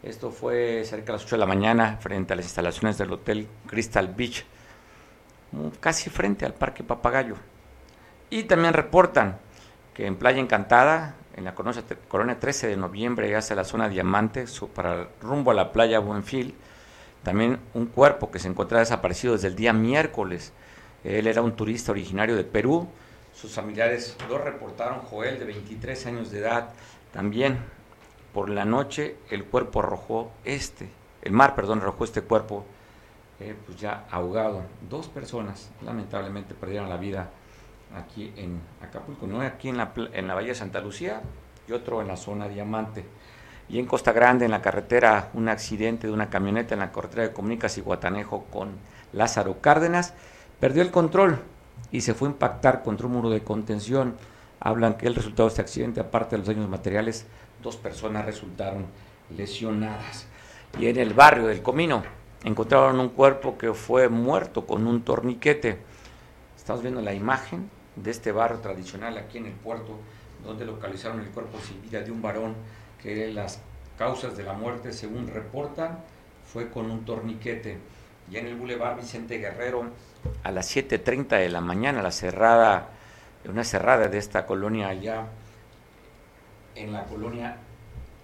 Esto fue cerca de las 8 de la mañana frente a las instalaciones del Hotel Crystal Beach casi frente al Parque Papagayo. Y también reportan que en Playa Encantada, en la colonia, colonia 13 de noviembre, hacia la zona Diamante, para rumbo a la playa Buenfil. También un cuerpo que se encontraba desaparecido desde el día miércoles. Él era un turista originario de Perú. Sus familiares lo reportaron, Joel, de 23 años de edad. También por la noche el cuerpo arrojó este, el mar, perdón, arrojó este cuerpo eh, pues ya ahogado. Dos personas lamentablemente perdieron la vida aquí en Acapulco, no aquí en la, en la Bahía de Santa Lucía y otro en la zona Diamante. Y en Costa Grande, en la carretera, un accidente de una camioneta en la carretera de Comunicas y Guatanejo con Lázaro Cárdenas, perdió el control y se fue a impactar contra un muro de contención. Hablan que el resultado de este accidente, aparte de los daños materiales, dos personas resultaron lesionadas. Y en el barrio del Comino encontraron un cuerpo que fue muerto con un torniquete. Estamos viendo la imagen de este barrio tradicional aquí en el puerto, donde localizaron el cuerpo sin vida de un varón que las causas de la muerte, según reportan, fue con un torniquete. Y en el Boulevard Vicente Guerrero, a las 7.30 de la mañana, la cerrada, una cerrada de esta colonia allá, en la colonia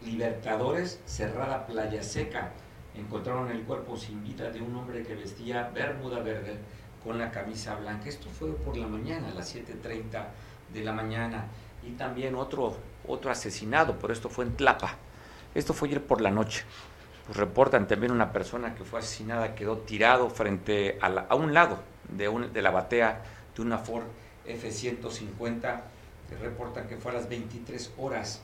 Libertadores, cerrada Playa Seca, encontraron el cuerpo sin vida de un hombre que vestía bermuda verde con la camisa blanca. Esto fue por la mañana, a las 7.30 de la mañana. Y también otro, otro asesinado, pero esto fue en Tlapa. Esto fue ayer por la noche. Pues reportan también una persona que fue asesinada, quedó tirado frente a, a un lado de, un, de la batea de una Ford F-150. Reportan que fue a las 23 horas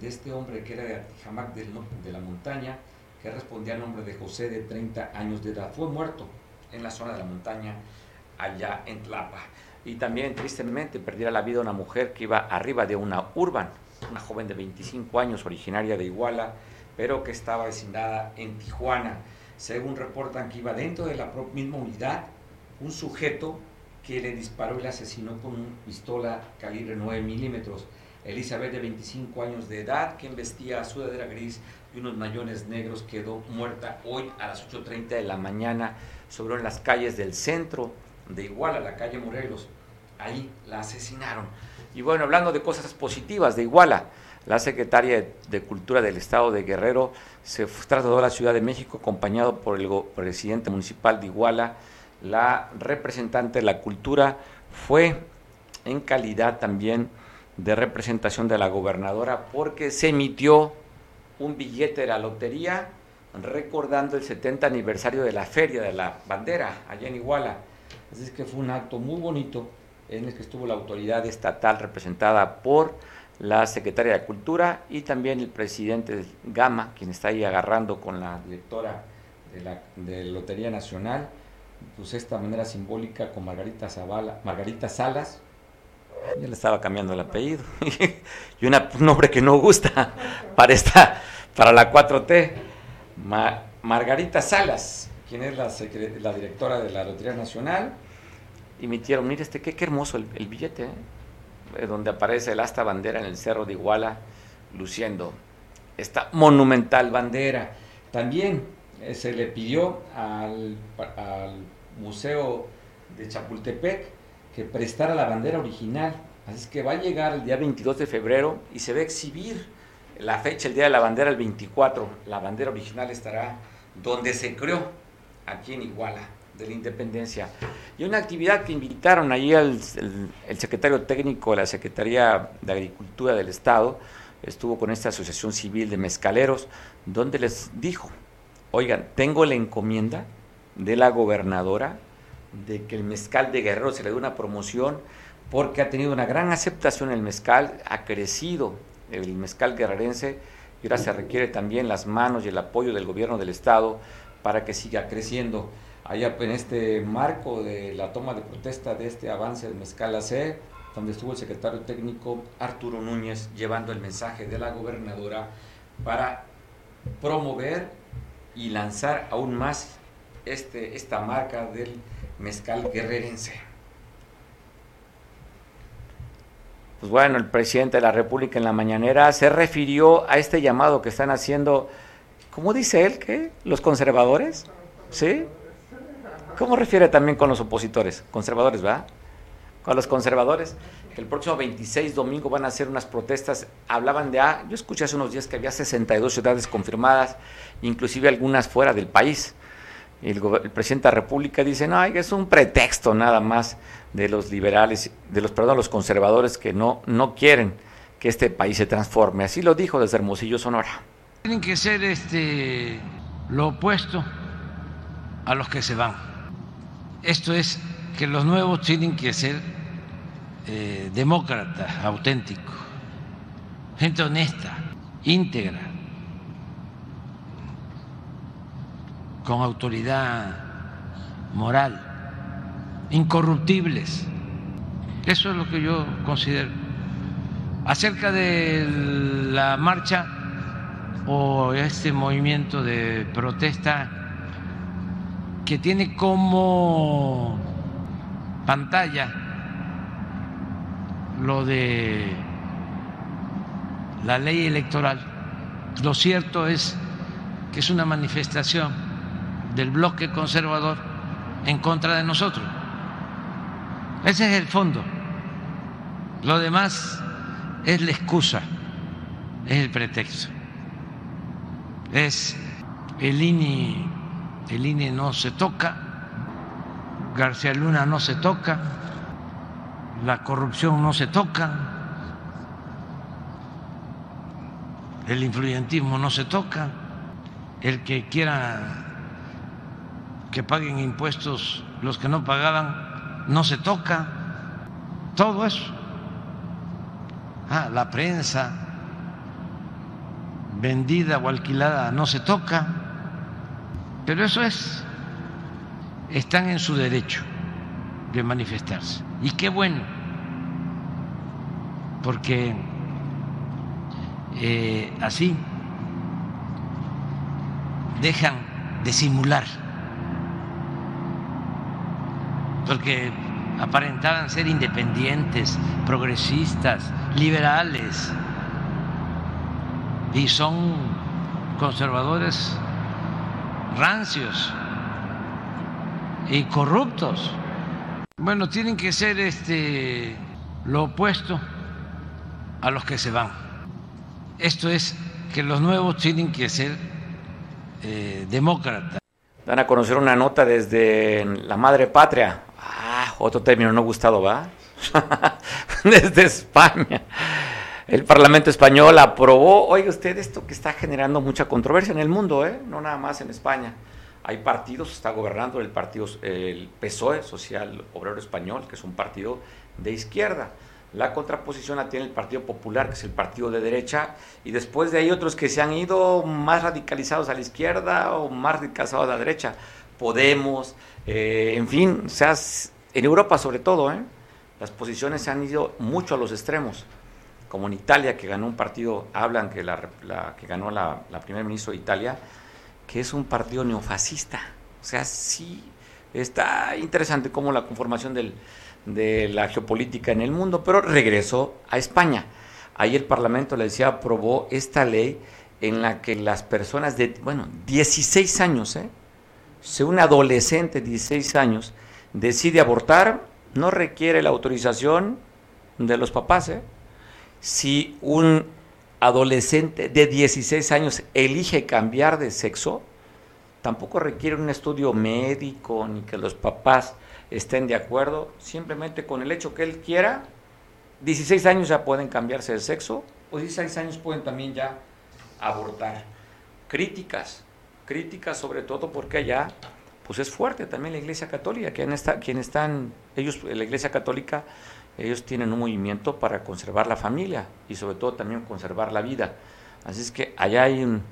de este hombre que era de Atijamac de la montaña, que respondía al nombre de José de 30 años de edad. Fue muerto en la zona de la montaña allá en Tlapa. Y también tristemente perdiera la vida una mujer que iba arriba de una urban, una joven de 25 años originaria de Iguala, pero que estaba designada en Tijuana. Según reportan que iba dentro de la misma unidad un sujeto que le disparó y le asesinó con una pistola calibre 9 milímetros. Elizabeth, de 25 años de edad, que vestía sudadera gris y unos mayones negros, quedó muerta hoy a las 8.30 de la mañana sobre las calles del centro de Iguala, la calle Morelos. Ahí la asesinaron. Y bueno, hablando de cosas positivas de Iguala, la secretaria de Cultura del Estado de Guerrero se trasladó a la Ciudad de México acompañado por el presidente municipal de Iguala. La representante de la cultura fue en calidad también de representación de la gobernadora porque se emitió un billete de la lotería recordando el 70 aniversario de la Feria de la Bandera allá en Iguala. Así es que fue un acto muy bonito en el que estuvo la autoridad estatal representada por la secretaria de Cultura y también el presidente Gama, quien está ahí agarrando con la directora de la, de Lotería Nacional, pues esta manera simbólica con Margarita, Zavala, Margarita Salas, ya le estaba cambiando el apellido, y un nombre que no gusta para, esta, para la 4T, Margarita Salas, quien es la, la, directora de la Lotería Nacional, emitieron, mire este, qué, hermoso el, billete, ¿eh? donde aparece el asta bandera en el cerro de Iguala, luciendo esta monumental bandera. También eh, se le pidió al Museo de Chapultepec que prestara la bandera original. Así es que va a llegar el día 22 de febrero y se va a exhibir la fecha, el día de la bandera, el 24. La bandera original estará donde se creó, aquí en Iguala, de la Independencia. Y una actividad que invitaron allí al el, secretario técnico de la Secretaría de Agricultura del Estado, estuvo con esta asociación civil de mezcaleros, donde les dijo, oigan, tengo la encomienda de la gobernadora de que el mezcal de Guerrero se le dé una promoción porque ha tenido una gran aceptación el mezcal, ha crecido el mezcal guerrerense y ahora se requiere también las manos y el apoyo del gobierno del estado para que siga creciendo. Allá en este marco de la toma de protesta de este avance del mezcal AC, donde estuvo el secretario técnico Arturo Núñez llevando el mensaje de la gobernadora para promover y lanzar aún más este, esta marca del mezcal guerrerense. Pues bueno, el presidente de la República en la mañanera se refirió a este llamado que están haciendo, ¿cómo dice él? que ¿Los conservadores? ¿Sí? ¿Cómo refiere también con los opositores? Conservadores, ¿verdad? con los conservadores. El próximo 26 domingo van a hacer unas protestas. Hablaban de, ah, yo escuché hace unos días que había 62 ciudades confirmadas, inclusive algunas fuera del país. El, el presidente de la República dice, no, es un pretexto nada más de los liberales, de los, perdón, los conservadores que no, no quieren que este país se transforme. Así lo dijo desde Hermosillo, Sonora. Tienen que ser este, lo opuesto a los que se van. Esto es que los nuevos tienen que ser eh, demócratas, auténticos, gente honesta, íntegra, con autoridad moral, incorruptibles. Eso es lo que yo considero. Acerca de la marcha o este movimiento de protesta que tiene como pantalla lo de la ley electoral. Lo cierto es que es una manifestación del bloque conservador en contra de nosotros. Ese es el fondo. Lo demás es la excusa, es el pretexto. Es el INE, el INE no se toca, García Luna no se toca, la corrupción no se toca, el influyentismo no se toca, el que quiera que paguen impuestos los que no pagaban no se toca, todo eso. Ah, la prensa vendida o alquilada no se toca, pero eso es, están en su derecho de manifestarse. Y qué bueno, porque eh, así dejan de simular, porque aparentaban ser independientes, progresistas, liberales, y son conservadores rancios y corruptos. Bueno, tienen que ser este lo opuesto a los que se van. Esto es que los nuevos tienen que ser eh, demócratas. Van a conocer una nota desde la madre patria. Otro término no gustado, ¿va? desde España. El Parlamento español aprobó, oiga usted, esto que está generando mucha controversia en el mundo, ¿eh? no nada más en España hay partidos, está gobernando el partido, el PSOE, Social Obrero Español, que es un partido de izquierda. La contraposición la tiene el Partido Popular, que es el partido de derecha, y después de ahí otros que se han ido más radicalizados a la izquierda o más radicalizados a la derecha. Podemos, eh, en fin, o sea, en Europa sobre todo, ¿eh? las posiciones se han ido mucho a los extremos. Como en Italia, que ganó un partido, hablan que la, que ganó la, la primer ministro de Italia, que es un partido neofascista. O sea, sí está interesante cómo la conformación de la geopolítica en el mundo, pero regresó a España. Ahí el Parlamento, le decía, aprobó esta ley en la que las personas de, bueno, 16 años, ¿eh? si un adolescente de 16 años decide abortar, no requiere la autorización de los papás. ¿eh? Si un adolescente de 16 años elige cambiar de sexo, tampoco requiere un estudio médico ni que los papás estén de acuerdo, simplemente con el hecho que él quiera, 16 años ya pueden cambiarse de sexo o 16 años pueden también ya abortar. Críticas, críticas sobre todo porque allá pues es fuerte también la Iglesia Católica, está, quien están, ellos, la Iglesia Católica ellos tienen un movimiento para conservar la familia y sobre todo también conservar la vida. Así es que allá hay un,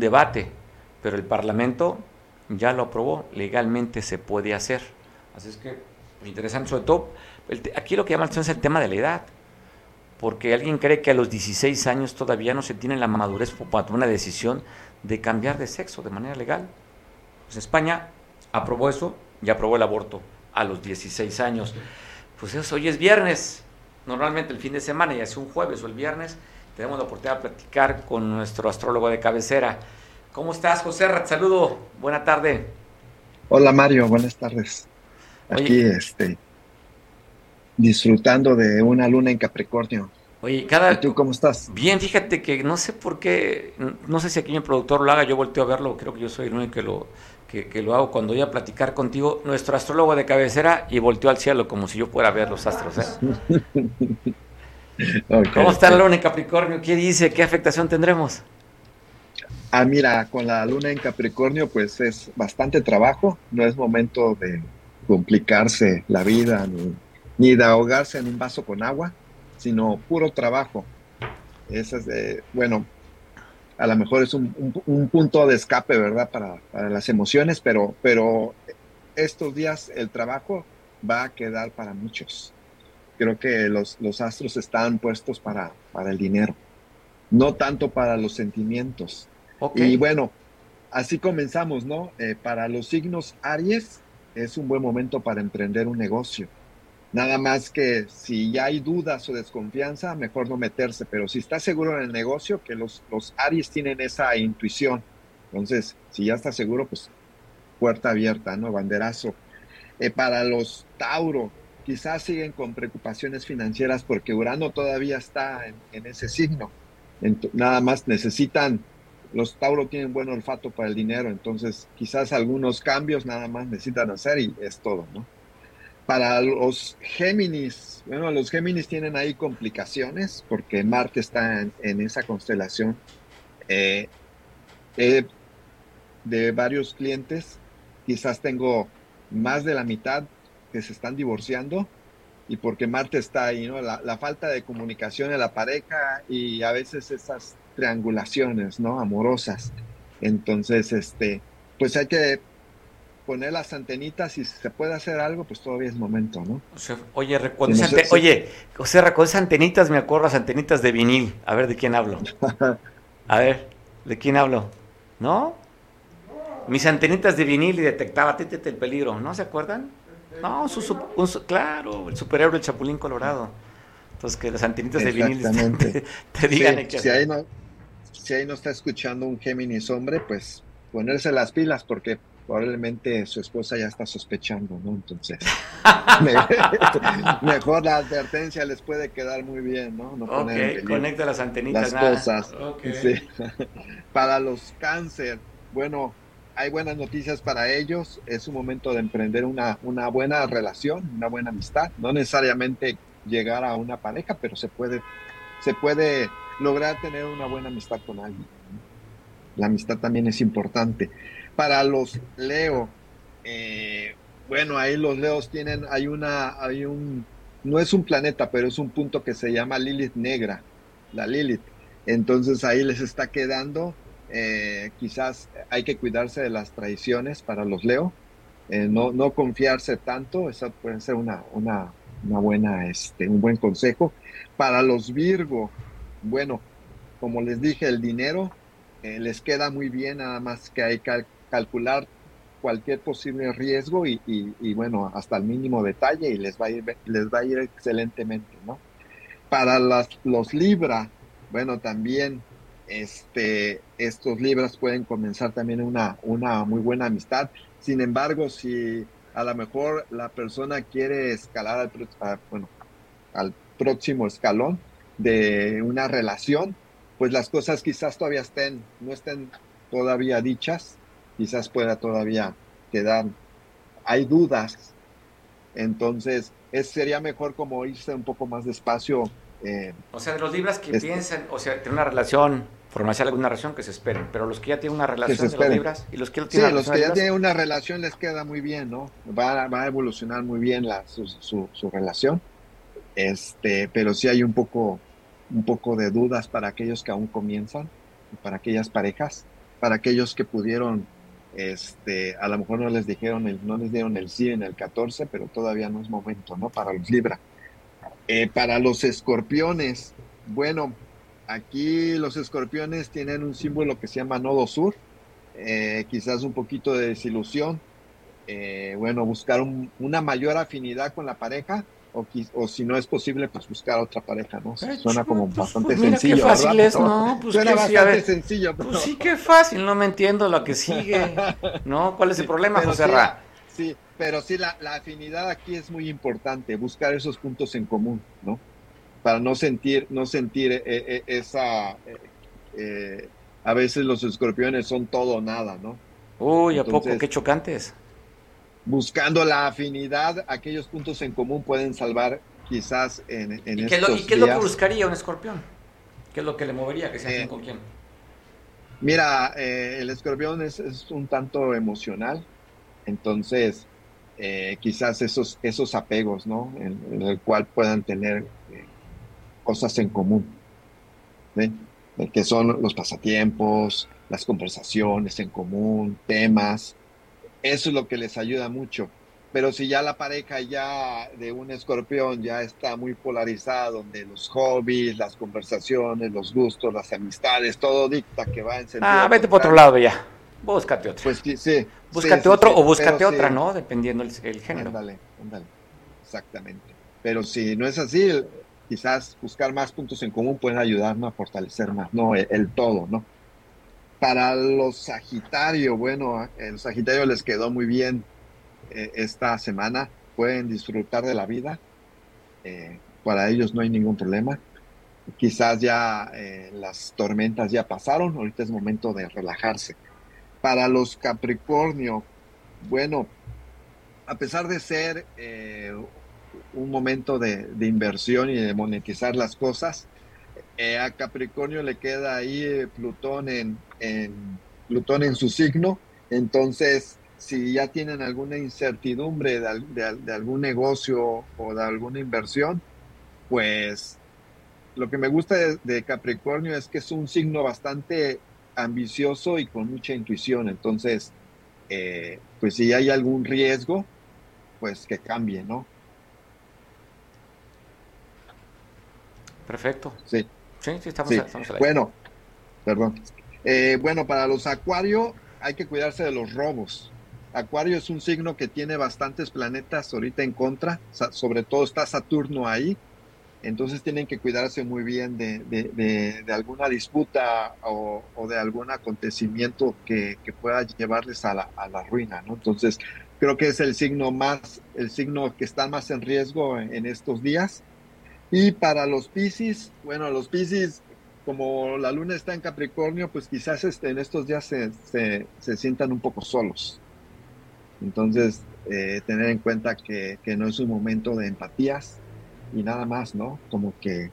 debate, pero el Parlamento ya lo aprobó, legalmente se puede hacer. Así es que, interesante, sobre todo, aquí lo que llama la atención es el tema de la edad, porque alguien cree que a los 16 años todavía no se tiene la madurez para tomar una decisión de cambiar de sexo de manera legal. Pues España aprobó eso y aprobó el aborto a los 16 años pues hoy es viernes, normalmente el fin de semana, y hace un jueves o el viernes, tenemos la oportunidad de platicar con nuestro astrólogo de cabecera. ¿Cómo estás, José Rat? Saludo, buena tarde. Hola Mario, buenas tardes. Aquí, este, disfrutando de una luna en Capricornio. Oye, cada... ¿Y tú cómo estás? Bien, fíjate que no sé por qué, no sé si aquí mi productor lo haga, yo volteo a verlo, creo que yo soy el único que lo, que, lo hago cuando voy a platicar contigo, nuestro astrólogo de cabecera, y volteó al cielo como si yo fuera a ver los astros. ¿eh? ¿Cómo está la luna en Capricornio? ¿Qué dice? ¿Qué afectación tendremos? Ah, mira, con la luna en Capricornio, pues es bastante trabajo, no es momento de complicarse la vida ni, ni de ahogarse en un vaso con agua, sino puro trabajo. Es, bueno, a lo mejor es un, punto de escape, ¿verdad? Para, las emociones, pero, pero estos días el trabajo va a quedar para muchos. Creo que los, los astros están puestos para, para el dinero, no tanto para los sentimientos. Y bueno, así comenzamos, ¿no? Eh, para los signos Aries es un buen momento para emprender un negocio. Nada más que si ya hay dudas o desconfianza, mejor no meterse, pero si está seguro en el negocio, que los, los Aries tienen esa intuición. Entonces, si ya está seguro, pues puerta abierta, ¿no? Banderazo. Eh, para los Tauro, quizás siguen con preocupaciones financieras porque Urano todavía está en, ese signo. nada más necesitan los Tauro tienen buen olfato para el dinero, entonces quizás algunos cambios nada más necesitan hacer y es todo, ¿no? Para los Géminis, bueno, los Géminis tienen ahí complicaciones porque Marte está en, esa constelación. Eh, de varios clientes, quizás tengo más de la mitad que se están divorciando y porque Marte está ahí, ¿no? La, la, falta de comunicación en la pareja y a veces esas triangulaciones, ¿no? Amorosas. Entonces, este, pues hay que poner las antenitas y si se puede hacer algo, pues todavía es momento, ¿no? oye, oye, o sea, con esas antenitas me acuerdo las antenitas de vinil. A ver, ¿de quién hablo? A ver, ¿de quién hablo? ¿No? Mis antenitas de vinil y detectaba títete el peligro, ¿no se acuerdan? No, claro, el superhéroe, el Chapulín Colorado. Entonces, que las antenitas de vinil te, digan si, ahí no, si ahí no está escuchando un Géminis hombre, pues ponerse las pilas, porque probablemente su esposa ya está sospechando, ¿no? Entonces, mejor la advertencia les puede quedar muy bien, ¿no? no conecta las antenitas. Las cosas. Para los cáncer, bueno, hay buenas noticias para ellos. Es un momento de emprender una, una buena relación, una buena amistad. No necesariamente llegar a una pareja, pero se puede, se puede lograr tener una buena amistad con alguien. La amistad también es importante. Para los Leo, eh, bueno, ahí los Leos tienen, hay una, hay un, no es un planeta, pero es un punto que se llama Lilith negra, la Lilith. Entonces ahí les está quedando eh, quizás hay que cuidarse de las traiciones para los Leo, eh, no, no confiarse tanto, eso puede ser una, una, una, buena, este, un buen consejo. Para los Virgo, bueno, como les dije, el dinero les queda muy bien, nada más que hay calcular cualquier posible riesgo y, y, bueno, hasta el mínimo detalle y les va a ir, les va a ir excelentemente, ¿no? Para las, los Libra, bueno, también este, estos libros pueden comenzar también una, una muy buena amistad. Sin embargo, si a lo mejor la persona quiere escalar al, bueno, al próximo escalón de una relación, pues las cosas quizás todavía estén, no estén todavía dichas, quizás pueda todavía quedar, hay dudas, entonces es, sería mejor como irse un poco más despacio. Eh, o sea, de los libros que piensan, o sea, tener una relación formarse alguna relación que se esperen, pero los que ya tienen una relación de los libras y los que no tienen sí, los que ya tienen una relación les queda muy bien, ¿no? Va, va a evolucionar muy bien la, su, su, relación, este, pero sí hay un poco, un poco de dudas para aquellos que aún comienzan, para aquellas parejas, para aquellos que pudieron, este, a lo mejor no les dijeron, el, no les dieron el sí en el 14, pero todavía no es momento, ¿no? Para los Libra. Eh, para los escorpiones, bueno, Aquí los escorpiones tienen un símbolo que se llama nodo sur, eh, quizás un poquito de desilusión, eh, bueno, buscar una mayor afinidad con la pareja, o, o, si no es posible, pues buscar otra pareja, ¿no? Suena como pues, bastante pues sencillo. Qué fácil es, ¿no? Pues Suena bastante sencillo. Pero... Pues sí, qué fácil, no me entiendo lo que sigue, ¿no? ¿Cuál es el problema, José Ra? Sí, pero sí, la, afinidad aquí es muy importante, buscar esos puntos en común, ¿no? Para no sentir, no sentir eh, eh, esa... Eh, a veces los escorpiones son todo o nada, ¿no? Uy, ¿a poco? Qué chocantes. Buscando la afinidad, aquellos puntos en común pueden salvar quizás en, en ¿Y qué, estos ¿Y qué es lo que buscaría un escorpión? ¿Qué es lo que le movería? ¿Que sea con quién? Mira, el escorpión es, es, un tanto emocional, entonces eh, quizás esos, esos apegos, ¿no? En, el cual puedan tener eh, cosas en común, que son los pasatiempos, las conversaciones en común, temas. Eso es lo que les ayuda mucho. Pero si ya la pareja ya de un escorpión ya está muy polarizada, donde los hobbies, las conversaciones, los gustos, las amistades, todo dicta que va en sentido. Ah, vete por otro lado ya. Búscate otro. Pues sí. Búscate otro o búscate otra, ¿no? Dependiendo el, el género. Ándale, ándale. Exactamente. Pero si no es así, quizás buscar más puntos en común puede ayudarnos a fortalecer más, ¿no? El, todo, ¿no? Para los Sagitario, bueno, el Sagitario les quedó muy bien eh, esta semana. Pueden disfrutar de la vida. Eh, para ellos no hay ningún problema. Quizás ya eh, las tormentas ya pasaron, ahorita es momento de relajarse para los Capricornio, bueno, a pesar de ser un momento de, inversión y de monetizar las cosas, eh, a Capricornio le queda ahí eh, Plutón en, Plutón en su signo, entonces si ya tienen alguna incertidumbre de, algún negocio o de alguna inversión, pues lo que me gusta de, Capricornio es que es un signo bastante ambicioso y con mucha intuición. Entonces, eh, pues si hay algún riesgo, pues que cambie, ¿no? Perfecto. Sí. Sí, sí, estamos, sí. Bueno, perdón. Eh, bueno, para los acuario hay que cuidarse de los robos. Acuario es un signo que tiene bastantes planetas ahorita en contra, sobre todo está Saturno ahí, entonces tienen que cuidarse muy bien de, alguna disputa o, de algún acontecimiento que, pueda llevarles a la, ruina, ¿no? Entonces creo que es el signo más, el signo que está más en riesgo en, estos días. Y para los Piscis, bueno, los Piscis, como la luna está en Capricornio, pues quizás este, en estos días se, se, sientan un poco solos. Entonces, eh, tener en cuenta que, que no es un momento de empatías, y nada más, ¿no? Como que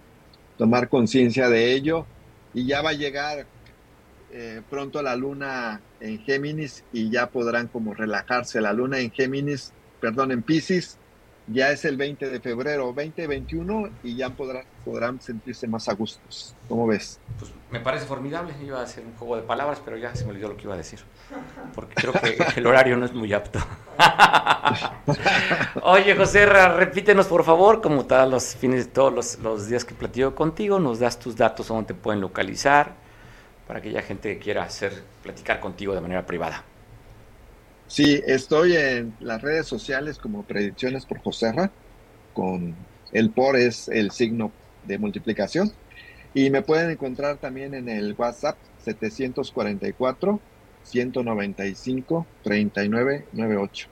tomar conciencia de ello y ya va a llegar eh, pronto la luna en Géminis y ya podrán como relajarse. La luna en Géminis, perdón, en Pisces, ya es el 20 de febrero, 2021 y ya podrán, podrán sentirse más a gustos. ¿Cómo ves? Pues me parece formidable. Iba a hacer un juego de palabras, pero ya se me olvidó lo que iba a decir. Porque creo que el horario no es muy apto. Oye, José, repítenos por favor, como todos los fines, todos los, los días que platico contigo, nos das tus datos donde te pueden localizar para aquella gente que quiera hacer, platicar contigo de manera privada. Sí, estoy en las redes sociales como Predicciones por Joserra, con el por es el signo de multiplicación. Y me pueden encontrar también en el WhatsApp 744 195 3998.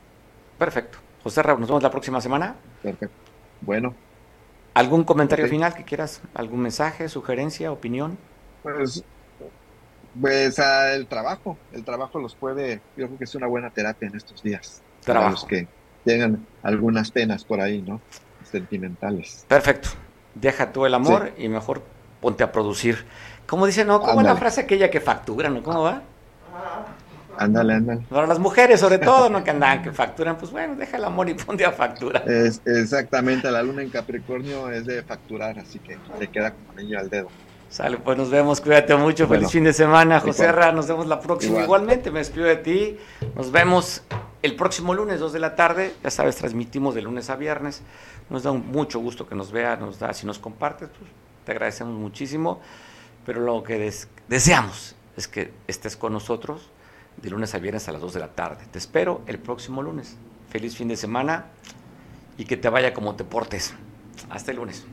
Perfecto. José Raúl, nos vemos la próxima semana. Perfecto. Bueno. ¿Algún comentario final que quieras? ¿Algún mensaje, sugerencia, opinión? Pues, pues el trabajo. El trabajo los puede, yo creo que es una buena terapia en estos días. Trabajo. Para los que tengan algunas penas por ahí, ¿no? Sentimentales. Perfecto. Deja tú el amor y mejor ponte a producir. ¿Cómo dice, no? ¿Cómo es la frase aquella que factura, no? ¿Cómo va? Ándale, ándale. Para las mujeres, sobre todo, ¿no? Que andan, que facturan, pues bueno, deja el amor y ponte a factura. Es, exactamente, la luna en Capricornio es de facturar, así que le queda como niño al dedo. Sale, pues nos vemos, cuídate mucho, feliz fin de semana, José Herra, nos vemos la próxima. Igualmente, me despido de ti, nos vemos el próximo lunes, 2 de la tarde, ya sabes, transmitimos de lunes a viernes, nos da mucho gusto que nos vea, nos da, si nos compartes, pues te agradecemos muchísimo, pero lo que deseamos es que estés con nosotros de lunes a viernes a las 2 de la tarde. Te espero el próximo lunes. Feliz fin de semana y que te vaya como te portes. Hasta el lunes.